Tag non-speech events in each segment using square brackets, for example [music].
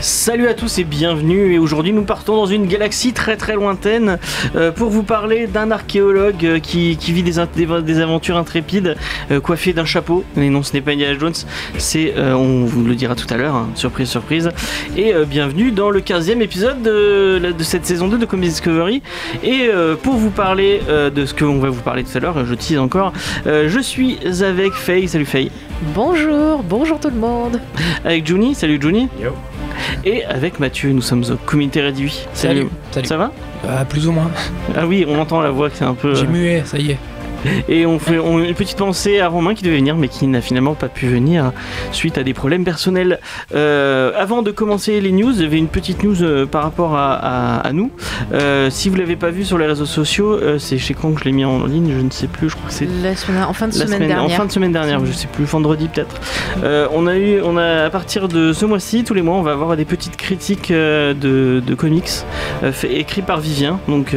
Salut à tous et bienvenue. Et aujourd'hui nous partons dans une galaxie très très lointaine euh, pour vous parler d'un archéologue euh, qui, vit des, aventures intrépides euh, coiffé d'un chapeau. Mais non ce n'est pas Indiana Jones. C'est on vous le dira tout à l'heure hein, surprise surprise. Et bienvenue dans le 15e épisode de, cette saison 2 de Comics Discovery. Et pour vous parler de ce que on va vous parler tout à l'heure je tease encore je suis avec Faye. Salut Faye Bonjour, bonjour tout le monde. avec Juni salut Juni Yo. et avec Mathieu nous sommes au comité réduit Salut. Salut. ça va? Bah, plus ou moins. Ah oui, on entend la voix que c'est un peu. J'ai mué, ça y est. [laughs] Et on fait on- une petite pensée à Romain qui devait venir mais qui n'a finalement pas pu venir suite à des problèmes personnels. Euh, avant de commencer les news, il y avait une petite news euh, par rapport à, à- à nous. Euh, si vous l'avez pas vu sur les réseaux sociaux, c'est chez quand que je l'ai mis en ligne, je ne sais plus. Je crois que c'est La semaine, en fin de la semaine, semaine, en dernière. fin de semaine dernière, je sais plus, vendredi peut-être. On a eu, on a à partir de ce mois-ci, tous les mois, on va avoir des petites critiques de, de comics fait, écrits par Vivien. Donc,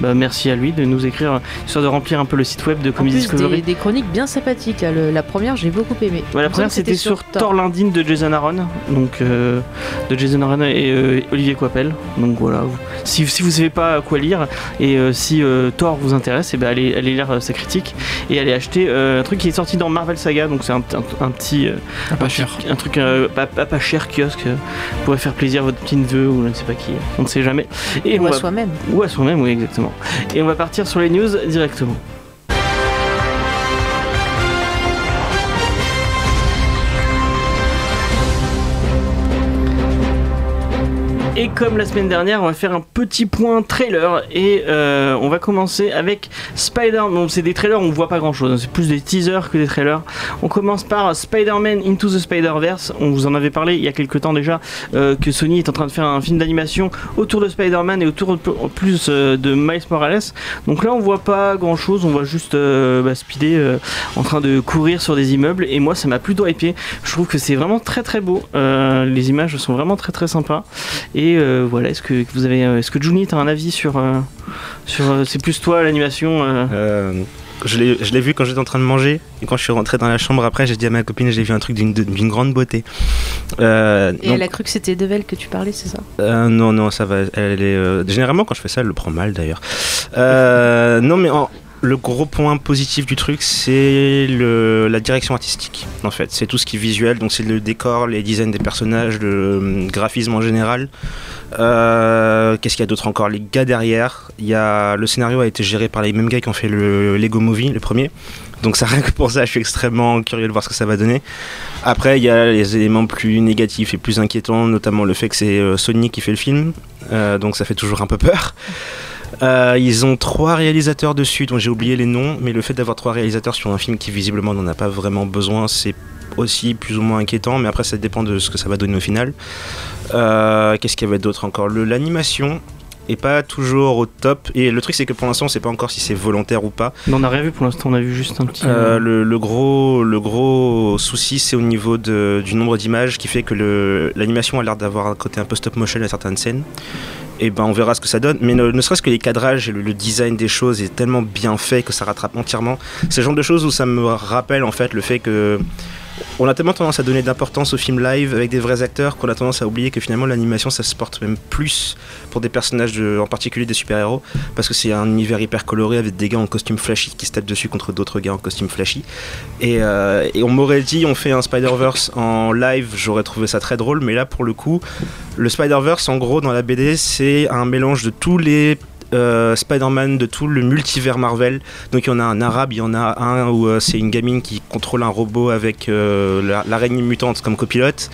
bah, merci à lui de nous écrire, histoire de remplir un peu le site web de En plus, Discovery. des, des chroniques bien sympathiques. là. Le- la première, j'ai beaucoup aimé. Ouais, la première c'était sur Thor Lindin de Jason Aaron, donc euh, de Jason Aaron et euh, Olivier Coipel. Donc voilà, vous- si, si vous savez pas quoi lire et euh, si euh, Thor vous intéresse, et ben allez, allez lire euh, sa critique et allez acheter euh, un truc qui est sorti dans Marvel Saga, donc c'est un, un- un petit euh, Ah, pas un, cher. un truc euh, pas, pas, pas cher kiosque euh, pourrait faire plaisir à votre petit neveu ou je ne sais pas qui, on ne sait jamais. Et Ou on à va- soi-même. ou à soi-même, oui exactement. Et on va partir sur les news directement. Et comme la semaine dernière, on va faire un petit point trailer et euh, on va commencer avec Spider. Bon, c'est des trailers, on voit pas grand chose, c'est plus des teasers que des trailers. On commence par Spider-Man Into the Spider-Verse. On vous en avait parlé il y a quelques temps déjà euh, que Sony est en train de faire un film d'animation autour de Spider-Man et autour de- plus euh, de Miles Morales. Donc là, on voit pas grand chose, on voit juste bah, en train de courir sur des immeubles et moi, ça m'a plutôt hypé. Je trouve que c'est vraiment très très beau. Les images sont vraiment très très sympas. Et euh, voilà, est-ce que vous avez, euh, est-ce que Juni, t'as un avis sur, euh, sur, c'est plus toi l'animation euh, Euh, je l'ai je l'ai vu quand j'étais en train de manger et quand je suis rentré dans la chambre après j'ai dit à ma copine j'ai vu un truc d'une d'une grande beauté. Euh, Et donc, elle a cru que c'était Devel que tu parlais, c'est ça? Euh, non non ça va elle est euh, généralement quand je fais ça elle le prend mal d'ailleurs. Euh, non mais en- le gros point positif du truc c'est la direction artistique en fait c'est tout ce qui est visuel donc c'est le décor les designs des personnages le euh, graphisme en général Euh, Qu'est-ce qu'il y a d'autre encore? Les gars derrière, y a le scénario a été géré par les mêmes gars qui ont fait le Lego Movie, le premier. Donc ça [laughs] rien que pour ça, je suis extrêmement curieux de voir ce que ça va donner. Après, il y a les éléments plus négatifs et plus inquiétants, notamment le fait que c'est euh, Sony qui fait le film, donc ça fait toujours un peu peur. Euh, ils ont trois réalisateurs dessus, dont j'ai oublié les noms, mais le fait d'avoir trois réalisateurs sur un film qui visiblement n'en a pas vraiment besoin, c'est aussi plus ou moins inquiétant, mais après ça dépend de ce que ça va donner au final. Euh, Qu'est-ce qu'il y avait d'autre encore? L'animation est pas toujours au top, et le truc c'est que pour l'instant on sait pas encore si c'est volontaire ou pas. On n'a rien vu pour l'instant, on a vu juste un petit. Euh, le, le gros, le gros souci, c'est au niveau de- du nombre d'images qui fait que l'animation a l'air d'avoir un côté un peu stop motion à certaines scènes. Et ben on verra ce que ça donne. Mais ne, ne serait-ce que les cadrages et le, le design des choses est tellement bien fait que ça rattrape entièrement. C'est le genre de choses où ça me rappelle en fait le fait que on a tellement tendance à donner d'importance aux films live avec des vrais acteurs qu'on a tendance à oublier que finalement l'animation ça se porte même plus pour des personnages en particulier des super-héros parce que c'est un univers hyper coloré avec des gars en costume flashy qui se tapent dessus contre d'autres gars en costume flashy. Et, euh, et on m'aurait dit on fait un Spider-Verse en live j'aurais trouvé ça très drôle mais là pour le coup le Spider-Verse en gros dans la BD c'est un mélange de tous les euh, Spider-Man de tout le multivers Marvel. Donc il y en a un arabe, il y en a un où euh, c'est une gamine qui contrôle un robot avec euh, la- l'araignée mutante comme copilote.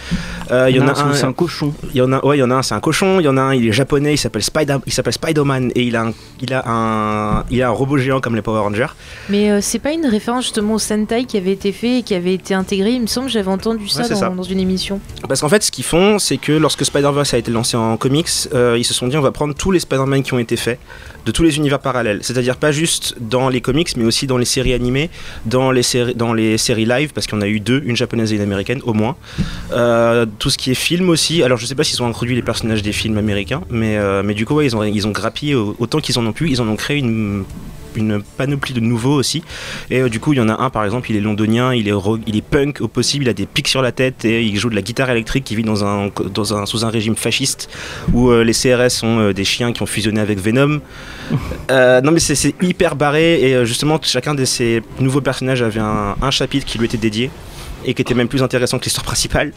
Euh, il y en a un, c'est un cochon. il y en a, ouais, il y en a un, c'est un cochon. Il y en a un, il est japonais, il s'appelle Spider, il s'appelle Spider-Man et il a un, il a un, il a un robot géant comme les Power Rangers. Mais euh, c'est pas une référence justement au Sentai qui avait été fait et qui avait été intégré. Il me semble que j'avais entendu ça, Ouais, dans, ça. dans une émission. Parce qu'en fait, ce qu'ils font, c'est que lorsque Spider-Verse a été lancé en comics, euh, ils se sont dit on va prendre tous les Spider-Man qui ont été faits de tous les univers parallèles. C'est-à-dire pas juste dans les comics, mais aussi dans les séries animées, dans les séries, dans les séries live, parce qu'on a eu deux, une japonaise et une américaine au moins. Euh, tout ce qui est film aussi. Alors je sais pas s'ils ont introduit les personnages des films américains, mais, euh, mais du coup ils ont ils ont grappillé au- autant qu'ils en ont pu. Ils en ont créé une une panoplie de nouveaux aussi et euh, du coup il y en a un par exemple il est londonien il est il est punk au possible il a des pics sur la tête et il joue de la guitare électrique qui vit dans un dans un sous un régime fasciste où euh, les CRS sont euh, des chiens qui ont fusionné avec Venom [laughs] non mais c'est hyper barré et justement chacun de ces nouveaux personnages avait un, un chapitre qui lui était dédié et qui était même plus intéressant que l'histoire principale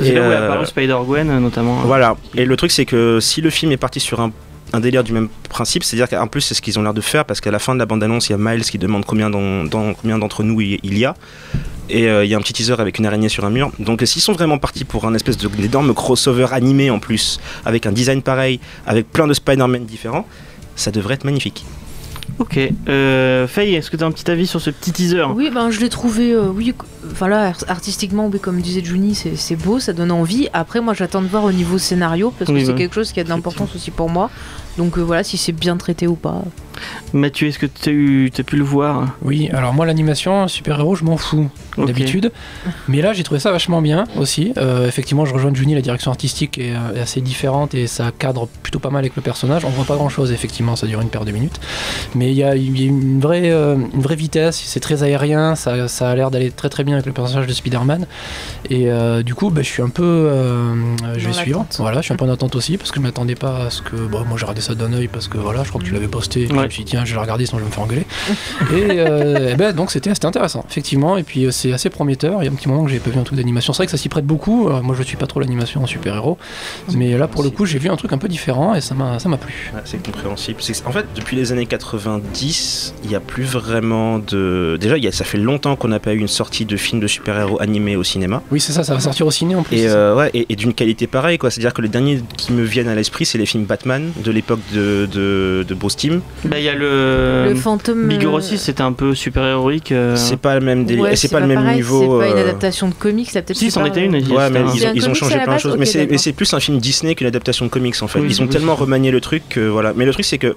C'est là où est apparu Spider-Gwen notamment. voilà. Et le truc, c'est que si le film est parti sur un, un délire du même principe, c'est-à-dire qu'en plus, c'est ce qu'ils ont l'air de faire, parce qu'à la fin de la bande-annonce, il y a Miles qui demande combien d'en- d'en- combien d'entre nous il il y a. Et euh, il y a un petit teaser avec une araignée sur un mur. Donc, s'ils sont vraiment partis pour un espèce de- d'énorme crossover animé en plus, avec un design pareil, avec plein de Spider-Man différents, ça devrait être magnifique. Ok. Euh, Faye, est-ce que tu as un petit avis sur ce petit teaser? Oui, ben je l'ai trouvé, euh, oui, enfin là, artistiquement, oui, comme disait Juni, c'est c'est beau, ça donne envie. Après, moi, j'attends de voir au niveau scénario, parce que Oui, c'est quelque chose qui a de l'importance aussi pour moi. Donc euh, voilà, si c'est bien traité ou pas. Mathieu, est-ce que tu as, eu- t'as pu le voir Oui, alors moi l'animation super-héros, je m'en fous d'habitude. Mais là, j'ai trouvé ça vachement bien aussi. Euh, effectivement, je rejoins Juni, la direction artistique est, euh, est assez différente et ça cadre plutôt pas mal avec le personnage. On voit pas grand-chose, effectivement, ça dure une paire de minutes. Mais il y a, il y a une, vraie, euh, une vraie vitesse, c'est très aérien, ça, ça a l'air d'aller très très bien avec le personnage de Spider-Man. Et euh, du coup, bah, je suis un peu... euh, je vais suivre. Voilà, je suis un peu en attente aussi parce que je m'attendais pas à ce que... Bon, moi j'ai regardé ça d'un œil parce que voilà, je crois que tu l'avais posté. Ouais. Je me suis dit, tiens, je vais la regarder sinon je vais me faire engueuler. Et, euh, ben, donc c'était intéressant, effectivement. Et puis euh, c'est assez prometteur. Il y a un petit moment que j'ai pas vu un truc d'animation. C'est vrai que ça s'y prête beaucoup. Euh, moi je suis pas trop l'animation en super-héros. Mais là pour le coup j'ai vu un truc un peu différent et ça m'a ça m'a plu. Ouais, c'est compréhensible. En fait, depuis les années 90, il n'y a plus vraiment de. Déjà, il y a- ça fait longtemps qu'on n'a pas eu une sortie de film de super-héros animé au cinéma. Oui c'est ça, ça va sortir au ciné en plus. Et, euh, ouais, et, et d'une qualité pareille, quoi. C'est-à-dire que les derniers qui me viennent à l'esprit, c'est les films Batman de l'époque de, de, de Bruce Timm. Bah, il y a le. le fantôme. Big Hero euh, 6, c'était un peu super-héroïque. euh, C'est pas le même ouais, c'est pas, le même pareil, niveau. C'est pas une euh, adaptation de comics, ça peut-être. Si, c'est c'en pas- était une. Ouais, mais c'était ils, un- ont- ils ont comics changé la plein de base choses. Ok, mais c'est- mais d'accord. c'est plus un film Disney qu'une adaptation de comics en fait. Oui, ils ont oui, tellement remanié le truc que voilà. Mais le truc c'est que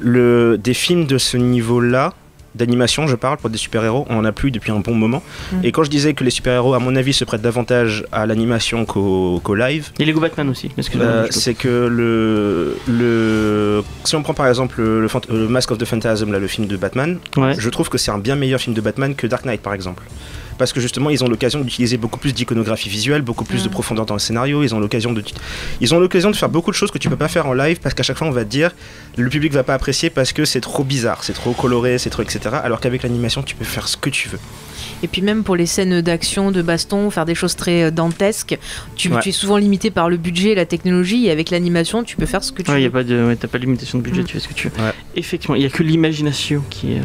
le, des films de ce niveau-là, d'animation, je parle pour des super-héros, on en a plus depuis un bon moment. Mm. Et quand je disais que les super-héros, à mon avis, se prêtent davantage à l'animation qu'au qu'au live, Et Lego Batman aussi. Euh, c'est que le, le. Si on prend par exemple le, le Mask of the Phantasm, là, le film de Batman, Ouais. je trouve que c'est un bien meilleur film de Batman que Dark Knight par exemple. Parce que justement, ils ont l'occasion d'utiliser beaucoup plus d'iconographie visuelle, beaucoup plus de Mm. profondeur dans le scénario. Ils ont l'occasion de, ils ont l'occasion de faire beaucoup de choses que tu peux pas faire en live parce qu'à chaque fois on va te dire, le public va pas apprécier parce que c'est trop bizarre, c'est trop coloré, c'est trop etc. Alors qu'avec l'animation, tu peux faire ce que tu veux. Et puis même pour les scènes d'action, de baston, faire des choses très euh, dantesques, tu, Ouais. tu es souvent limité par le budget et la technologie. Et avec l'animation, tu peux faire ce que tu Ouais, y a veux. pas de, ouais, t'as pas de limitation de budget, Mm. tu fais ce que tu veux. Ouais. Effectivement, il y a que l'imagination qui, euh,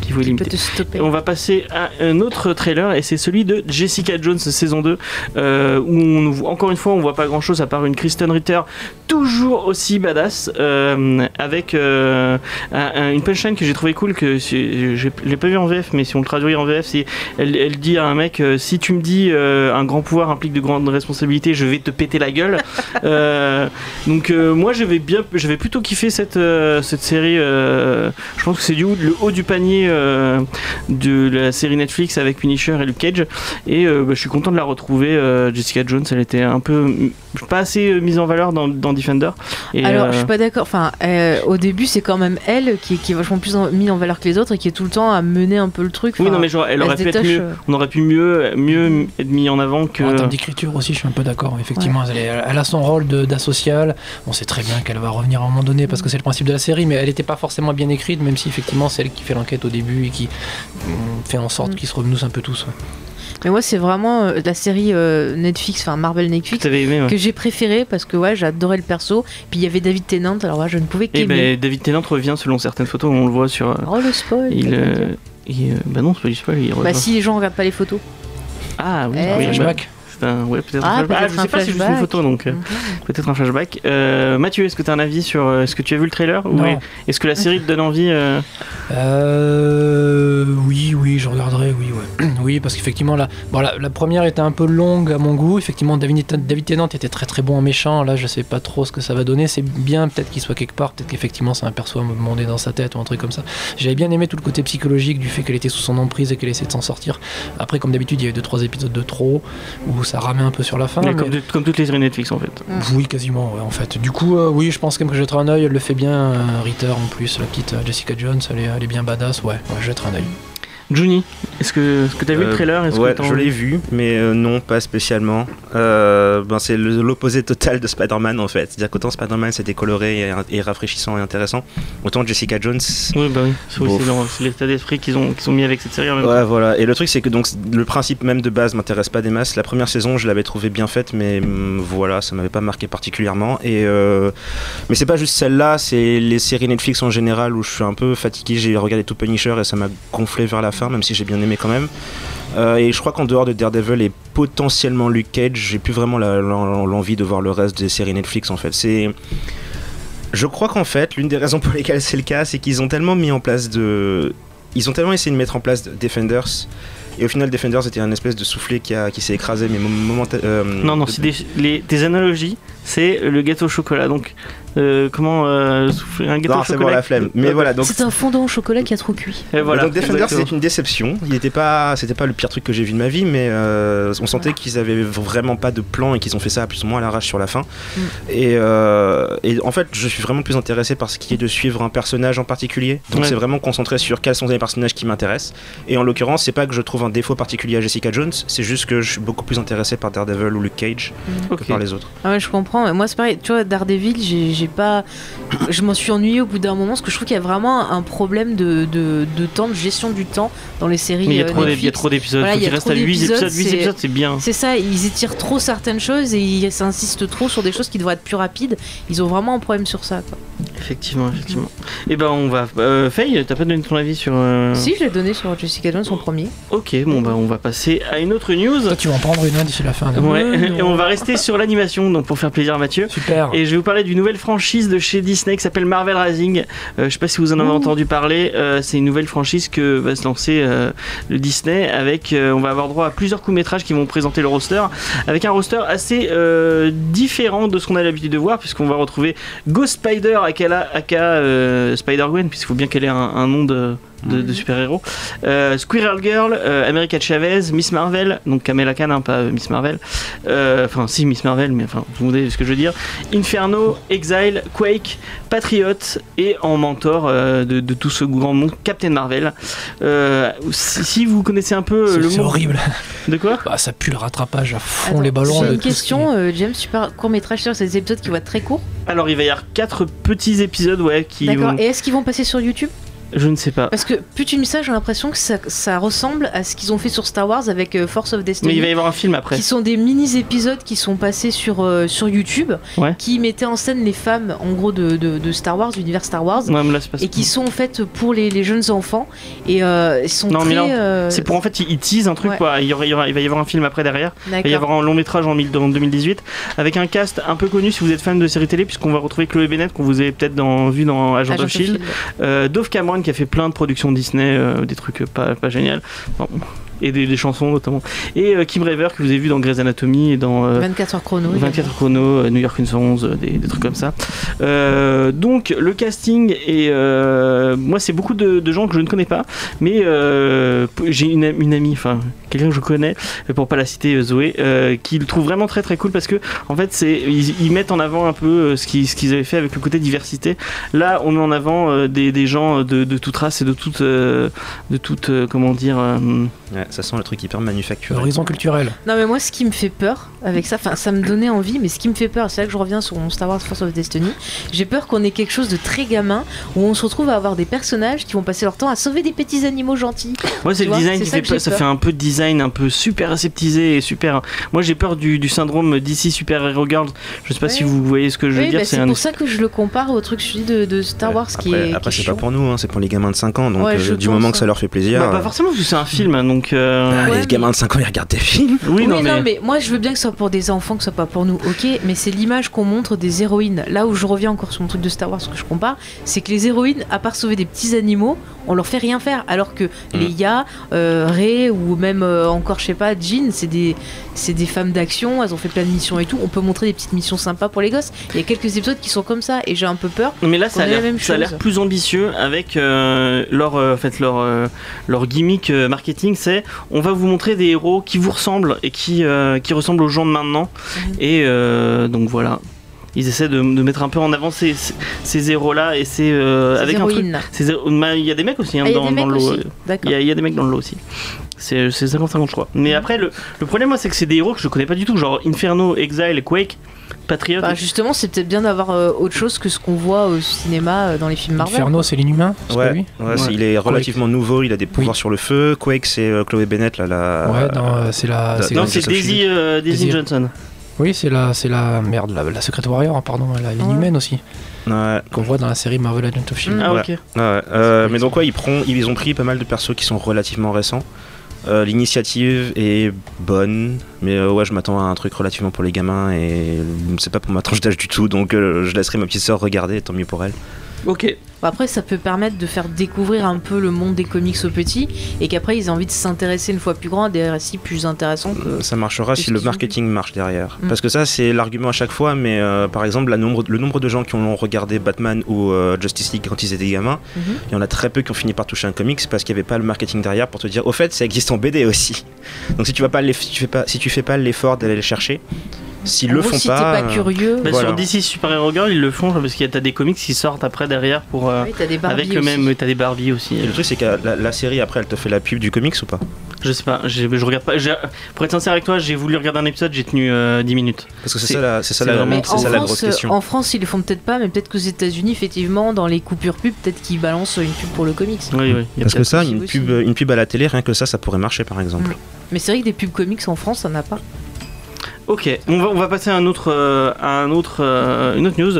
qui vous Tu peux limiter. te stopper. Et on va passer à un autre trailer et c'est celui de Jessica Jones saison 2 euh, où on, nous voit- encore une fois on voit pas grand chose à part une Kristen Ritter toujours aussi badass euh, avec euh, un- un- une punchline que j'ai trouvé cool que je l'ai pas vu en VF mais si on le traduit en VF c'est elle, elle dit à un mec euh, si tu me dis euh, un grand pouvoir implique de grandes responsabilités je vais te péter la gueule [laughs] Euh, donc moi je vais bien je vais plutôt kiffer cette, cette série je pense que c'est du haut, le haut du panier de la série Netflix avec Punisher et Luke Cage et bah, je suis content de la retrouver Jessica Jones elle était un peu pas assez mise en valeur dans, dans Defender et, Alors, euh, je suis pas d'accord. Enfin, euh, au début, c'est quand même elle qui, qui est vachement plus en- mise en valeur que les autres et qui est tout le temps à mener un peu le truc. oui non mais genre elle elle aurait pu être mieux on aurait pu mieux mieux être mis en avant que En termes d'écriture aussi, je suis un peu d'accord. Effectivement, elle, est- elle a son rôle de- d'asociale. On sait très bien qu'elle va revenir à un moment donné parce que c'est le principe de la série, mais elle n'était pas forcément bien écrite, même si effectivement c'est elle qui fait l'enquête au début et qui mm, fait en sorte Mm. qu'ils se renouent un peu tous. ouais. Mais moi, c'est vraiment euh, la série euh, Netflix, enfin Marvel Netflix, t'avais aimé ouais. que j'ai préféré parce que ouais, j'adorais le perso. Puis il y avait David Tennant, alors ouais, je ne pouvais et qu'aimer. ben David Tennant revient selon certaines photos on le voit sur euh, Oh le spoil il, qu'à euh, bah non c'est pas du spoil il Bah si les gens regardent pas les photos. ah oui, Eh. oui, bah. C'est un- ouais, peut-être Ah, un flashback. Ah, je sais pas si c'est juste une photo donc euh, [laughs] peut-être un flashback Euh, Mathieu est-ce que tu as un avis sur euh, est-ce que tu as vu le trailer ou est-ce que la série te donne envie euh, Euh, oui, oui, je regarderai, oui, ouais. Oui, [clears throat] oui, parce qu'effectivement, la, bon, la, la première était un peu longue à mon goût. Effectivement, David, David Tennant était très très bon en méchant. Là, je sais pas trop ce que ça va donner. C'est bien, peut-être qu'il soit quelque part. Peut-être qu'effectivement, c'est un perso à me demander dans sa tête ou un truc comme ça. J'avais bien aimé tout le côté psychologique du fait qu'elle était sous son emprise et qu'elle essayait de s'en sortir. Après, comme d'habitude, il y avait 2-3 épisodes de trop où ça ramait un peu sur la fin. Mais mais- comme, de- comme toutes les séries Netflix en fait. Oui, quasiment, ouais, en fait. Du coup, euh, oui, je pense quand même que je jetterai un œil. Elle le fait bien, euh, Ritter en plus, la petite euh, Jessica Jones, elle est, elle est bien badass. Ouais, ouais, je jetterai un œil. Juni, est-ce que, est-ce que t'as vu le Euh, trailer? Est-ce Ouais, que t'as je l'ai vu, mais euh, non, pas spécialement. Euh, ben, c'est l'opposé total de Spider-Man en fait. C'est-à-dire qu'autant Spider-Man c'était coloré et, et rafraîchissant et intéressant, autant Jessica Jones. Oui, bah oui, c'est l'état d'esprit qu'ils ont, qu'ils ont mis avec cette série en même temps. Ouais, voilà. Et le truc, c'est que donc le principe même de base m'intéresse pas des masses. La première saison, je l'avais trouvé bien faite, mais hum, voilà, ça m'avait pas marqué particulièrement. Et mais c'est pas juste celle-là, c'est les séries Netflix en général où je suis un peu fatigué. J'ai regardé tout Punisher et ça m'a gonflé vers la fin, même si j'ai bien aimé quand même. Euh, et je crois qu'en dehors de Daredevil et potentiellement Luke Cage, j'ai plus vraiment l'envie de voir le reste des séries Netflix en fait. C'est je crois qu'en fait, l'une des raisons pour lesquelles c'est le cas, c'est qu'ils ont tellement mis en place de. Ils ont tellement essayé de mettre en place de- Defenders. Et au final, Defenders était un espèce de soufflet qui, a, qui s'est écrasé, mais momentanément. Non, non, c'est des, les, des analogies, c'est le gâteau au chocolat. Donc, euh, comment euh, souffler un gâteau Non, au c'est chocolat bon la flemme. Mais Euh, voilà, donc. C'est un fondant au chocolat qui a trop cuit. Et voilà. donc exactement. c'est une déception. Il était pas, c'était pas le pire truc que j'ai vu de ma vie, mais euh, on sentait qu'ils avaient vraiment pas de plan et qu'ils ont fait ça plus ou moins à l'arrache sur la fin. Mm. Et, euh, et en fait, je suis vraiment plus intéressé par ce qui est de suivre un personnage en particulier. Donc Ouais. c'est vraiment concentré sur quels sont les personnages qui m'intéressent. Et en l'occurrence, c'est pas que je trouve un défaut particulier à Jessica Jones, c'est juste que je suis beaucoup plus intéressé par Daredevil ou Luke Cage Ok. que par les autres. Ah ouais, je comprends. Moi, c'est pareil. Tu vois, Daredevil, j'ai j'ai pas. Je m'en suis ennuyé au bout d'un moment parce que je trouve qu'il y a vraiment un problème de, de, de temps, de gestion du temps dans les séries. Mais il y a euh, trop d'épisodes. Voilà, Faut il y a qu'il reste trop à 8 d'épisodes, épisodes. 8 c'est- épisodes, c'est bien. C'est ça, ils étirent trop certaines choses et ils s'insistent trop sur des choses qui devraient être plus rapides. Ils ont vraiment un problème sur ça. Quoi. Effectivement, effectivement. Et ben, on va. Euh, Faye, t'as pas donné ton avis sur. euh, Si, je l'ai donné sur Jessica Jones en premier. Ok, bon, bah, on va passer à une autre news. Toi, tu vas en prendre une d'ici la fin. là. Ouais, [laughs] et on va rester sur l'animation, donc pour faire plaisir à Mathieu. Super. Et je vais vous parler d'une nouvelle franchise de chez Disney qui s'appelle Marvel Rising. Euh, je sais pas si vous en avez entendu parler. euh, c'est une nouvelle franchise que va se lancer euh, le Disney avec. euh, on va avoir droit à plusieurs courts métrages qui vont présenter le roster avec un roster assez différent de ce qu'on a l'habitude de voir puisqu'on va retrouver Ghost Spider aka, aka euh, Spider Gwen puisqu'il faut bien qu'elle ait un, un nom de de, de super-héros. Euh, Squirrel Girl, euh, America Chavez, Miss Marvel, donc Kamala Khan, hein, pas Miss Marvel. Euh, Enfin, si, Miss Marvel, mais enfin, vous voyez ce que je veux dire. Inferno, Exile, Quake, Patriot et en mentor euh, de, de tout ce grand monde, Captain Marvel. Euh, si, si vous connaissez un peu euh, C'est le c'est horrible. De quoi Bah, ça pue le rattrapage à fond Attends, les ballons. J'ai une question, euh, James, super court métrage sur ces épisodes qui vont être très courts. Alors, il va y avoir quatre petits épisodes, ouais, qui. D'accord. vont- Et est-ce qu'ils vont passer sur YouTube? Je ne sais pas. Parce que plus tu me ça, j'ai l'impression que ça, ça ressemble à ce qu'ils ont fait sur Star Wars avec euh, Force of Destiny. Mais il va y avoir un film après. qui sont des mini épisodes qui sont passés sur, euh, sur YouTube, Ouais. qui mettaient en scène les femmes en gros de, de, de Star Wars, l'univers Star Wars, Ouais, mais là, c'est pas et qui sont en fait pour les, les jeunes enfants et euh, ils sont Non, très. non, C'est pour en fait, ils ils teasent un truc Ouais. quoi. Il, y aura- il y aura- il va y avoir un film après derrière. Il va y avoir un long métrage en, mille- en 2018 avec un cast un peu connu si vous êtes fan de séries télé, puisqu'on va retrouver Chloé Bennett qu'on vous avez peut-être dans- vu dans Agent, Agent of Shield, Shield. Dove Cameron qui a fait plein de productions Disney, euh, des trucs pas, pas génial, et des, des chansons notamment, et euh, Kim Raver que vous avez vu dans Grey's Anatomy et dans euh, 24 heures chrono. 24 heures chrono, euh, New York 11, euh, des, des trucs comme ça. Euh, donc le casting et euh, moi c'est beaucoup de, de gens que je ne connais pas, mais euh, j'ai une, une amie, enfin quelqu'un que je connais, euh, pour pas la citer euh, Zoé, euh, qui le trouve vraiment très très cool parce que en fait c'est ils, ils mettent en avant un peu euh, ce qu'ils ce qu'ils avaient fait avec le côté diversité. Là on met en avant euh, des, des gens de, de toute race et de toute euh, de toute euh, comment dire euh, Ouais, ça sent le truc hyper manufacturé. Horizon culturel. Non mais moi ce qui me fait peur avec ça, enfin ça me donnait envie, mais ce qui me fait peur, c'est là que je reviens sur mon Star Wars Force of Destiny, j'ai peur qu'on ait quelque chose de très gamin où on se retrouve à avoir des personnages qui vont passer leur temps à sauver des petits animaux gentils. Moi, c'est le vois, design qui ça fait peur. Ça un peu de design un peu super aseptisé et super. Moi, j'ai peur du, du syndrome DC Super Hero Girls. Je sais pas si vous voyez ce que je veux dire. bah, c'est un. pour ça que je le compare au truc de, de Star Ouais. Wars qui Après, est. après, c'est est pas pour nous, hein, c'est pour les gamins de 5 ans. Donc Ouais, euh, du moment que hein. ça leur fait plaisir. Bah, pas euh, forcément parce que c'est un film, hein, donc. Ouais, euh, Ah, Ouais, les gamins de 5 ans, ils regardent des films. oui, [laughs] Oui, non, non, mais, moi je veux bien que ce soit pour des enfants, que ce soit pas pour nous, ok, mais c'est l'image qu'on montre des héroïnes. Là où je reviens encore sur mon truc de Star Wars, ce que je compare, c'est que les héroïnes, à part sauver des petits animaux, on leur fait rien faire. Alors que Leia, euh, Rey ou même euh, encore, je sais pas, Jean, c'est des, c'est des femmes d'action, elles ont fait plein de missions et tout. On peut montrer des petites missions sympas pour les gosses. Il y a quelques épisodes qui sont comme ça et j'ai un peu peur. mais là, ça a l'air même ça a l'air chose. plus ambitieux avec euh, leur, euh, en fait, leur, euh, leur gimmick euh, marketing. C'est on va vous montrer des héros qui vous ressemblent et qui, euh, qui ressemblent aux gens de maintenant. Mhm. Et euh, donc voilà. Ils essaient de, de mettre un peu en avant ces, ces- ces héros-là et c'est euh, avec un truc. héroïnes. héros- bah, Il y a des mecs aussi hein, Ah, dans, dans le lot. Il y, a, il y a des mecs dans le lot aussi. C'est c'est 50-50, je crois. Mais après, le, le problème, moi, c'est que c'est des héros que je connais pas du tout. Genre Inferno, Exile, Quake, Bah, justement, c'est peut-être bien d'avoir euh, autre chose que ce qu'on voit au cinéma euh, dans les films Marvel. Inferno, c'est l'inhumain c'est Ouais, lui ouais, c'est- il est relativement nouveau, il a des pouvoirs Oui. sur le feu. Quake, c'est euh, Chloé Bennett, là, la. Ouais, non, euh, c'est la. non, c'est-. Daisy, euh, Daisy Daisy. Johnson. Oui, c'est la, c'est la merde, la, la Secret Warrior, pardon, la l'inhumaine aussi, Ouais, qu'on voit dans la série Marvel Agent of Shield. Ah, Ouais. ok. ouais, euh, mais donc, ouais, ils, prend- ils ont pris pas mal de persos qui sont relativement récents. Euh, L'initiative est bonne, mais euh, ouais, je m'attends à un truc relativement pour les gamins et c'est pas pour ma tranche d'âge du tout, donc euh, je laisserai ma petite soeur regarder, tant mieux pour elle. Ok. Bah, Après, ça peut permettre de faire découvrir un peu le monde des comics aux petits et qu'après ils aient envie de s'intéresser une fois plus grand à des récits plus intéressants que. Ça marchera si le marketing marche derrière. Mm. Parce que ça, c'est l'argument à chaque fois, mais euh, par exemple, la nombre, le nombre de gens qui ont regardé Batman ou euh, Justice League quand ils étaient gamins, Mhm. il y en a très peu qui ont fini par toucher un comics parce qu'il n'y avait pas le marketing derrière pour te dire, au fait, ça existe en BD aussi. Donc si tu vas pas, tu fais pas, si tu fais pas l'effort d'aller les chercher, s'ils le gros, font si pas, t'es pas euh, curieux, Bah, Voilà. Sur DC Super Hero Girl, ils le font parce qu'il y a t'as des comics qui sortent après derrière pour. euh, oui, t'as des avec eux aussi. même, t'as des Barbie aussi. et le truc c'est que la, la série après, elle te fait la pub du comics ou pas? Je sais pas, j'ai- je regarde pas. j'ai- Pour être sincère avec toi, j'ai voulu regarder un épisode, j'ai tenu euh, 10 minutes. Parce que c'est ça, la, c'est ça, c'est la, vraiment- Mais c'est en, ça la France, grosse question. en France, ils le font peut-être pas, mais peut-être qu'aux États-Unis, effectivement, dans les coupures pub, peut-être qu'ils balancent une pub pour le comics. Oui, oui. il y a Parce que ça, une pub, une pub à la télé, rien que ça, ça pourrait marcher par exemple. Mais c'est vrai que des pubs comics en France, ça n'a pas. Ok, on va, on va passer à un autre, euh, à un autre, euh, une autre news,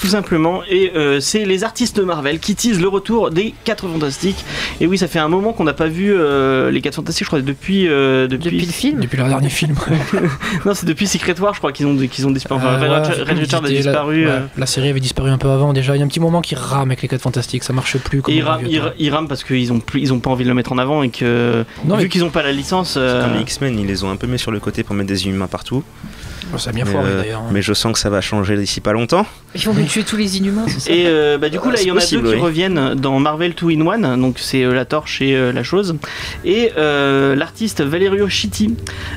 tout simplement. Et euh, c'est les artistes de Marvel qui teasent le retour des 4 Fantastiques. Et oui, ça fait un moment qu'on n'a pas vu euh, les 4 Fantastiques, je crois, depuis. euh, depuis... Depuis le film. Depuis leur dernier film. [laughs] Non, c'est depuis Secret War, je crois qu'ils ont, qu'ils ont disparu. Enfin, Euh, Red ouais, Richard- Red Richard a la- disparu. ouais, La série avait disparu un peu avant déjà. Il y a un petit moment qui rame avec les 4 fantastiques, ça marche plus. Comme Et ils, rament, vieux ils, temps. ils rament parce qu'ils ont, plus- ils ont pas envie de le mettre en avant et que. Non, vu mais qu'ils ont pas la licence. C'est Comme les X-Men, ils les ont un peu mis sur le côté pour mettre des humains partout. Ça a bien mais, foiré euh, d'ailleurs. hein. mais je sens que ça va changer d'ici pas longtemps. Ils vont tuer tous les inhumains, c'est ça Et euh, bah, du coup, là, C'est il y en a possible, deux qui oui. reviennent dans Marvel 2 in 1, donc c'est euh, la torche et euh, la chose. Et euh, l'artiste Valerio Chitti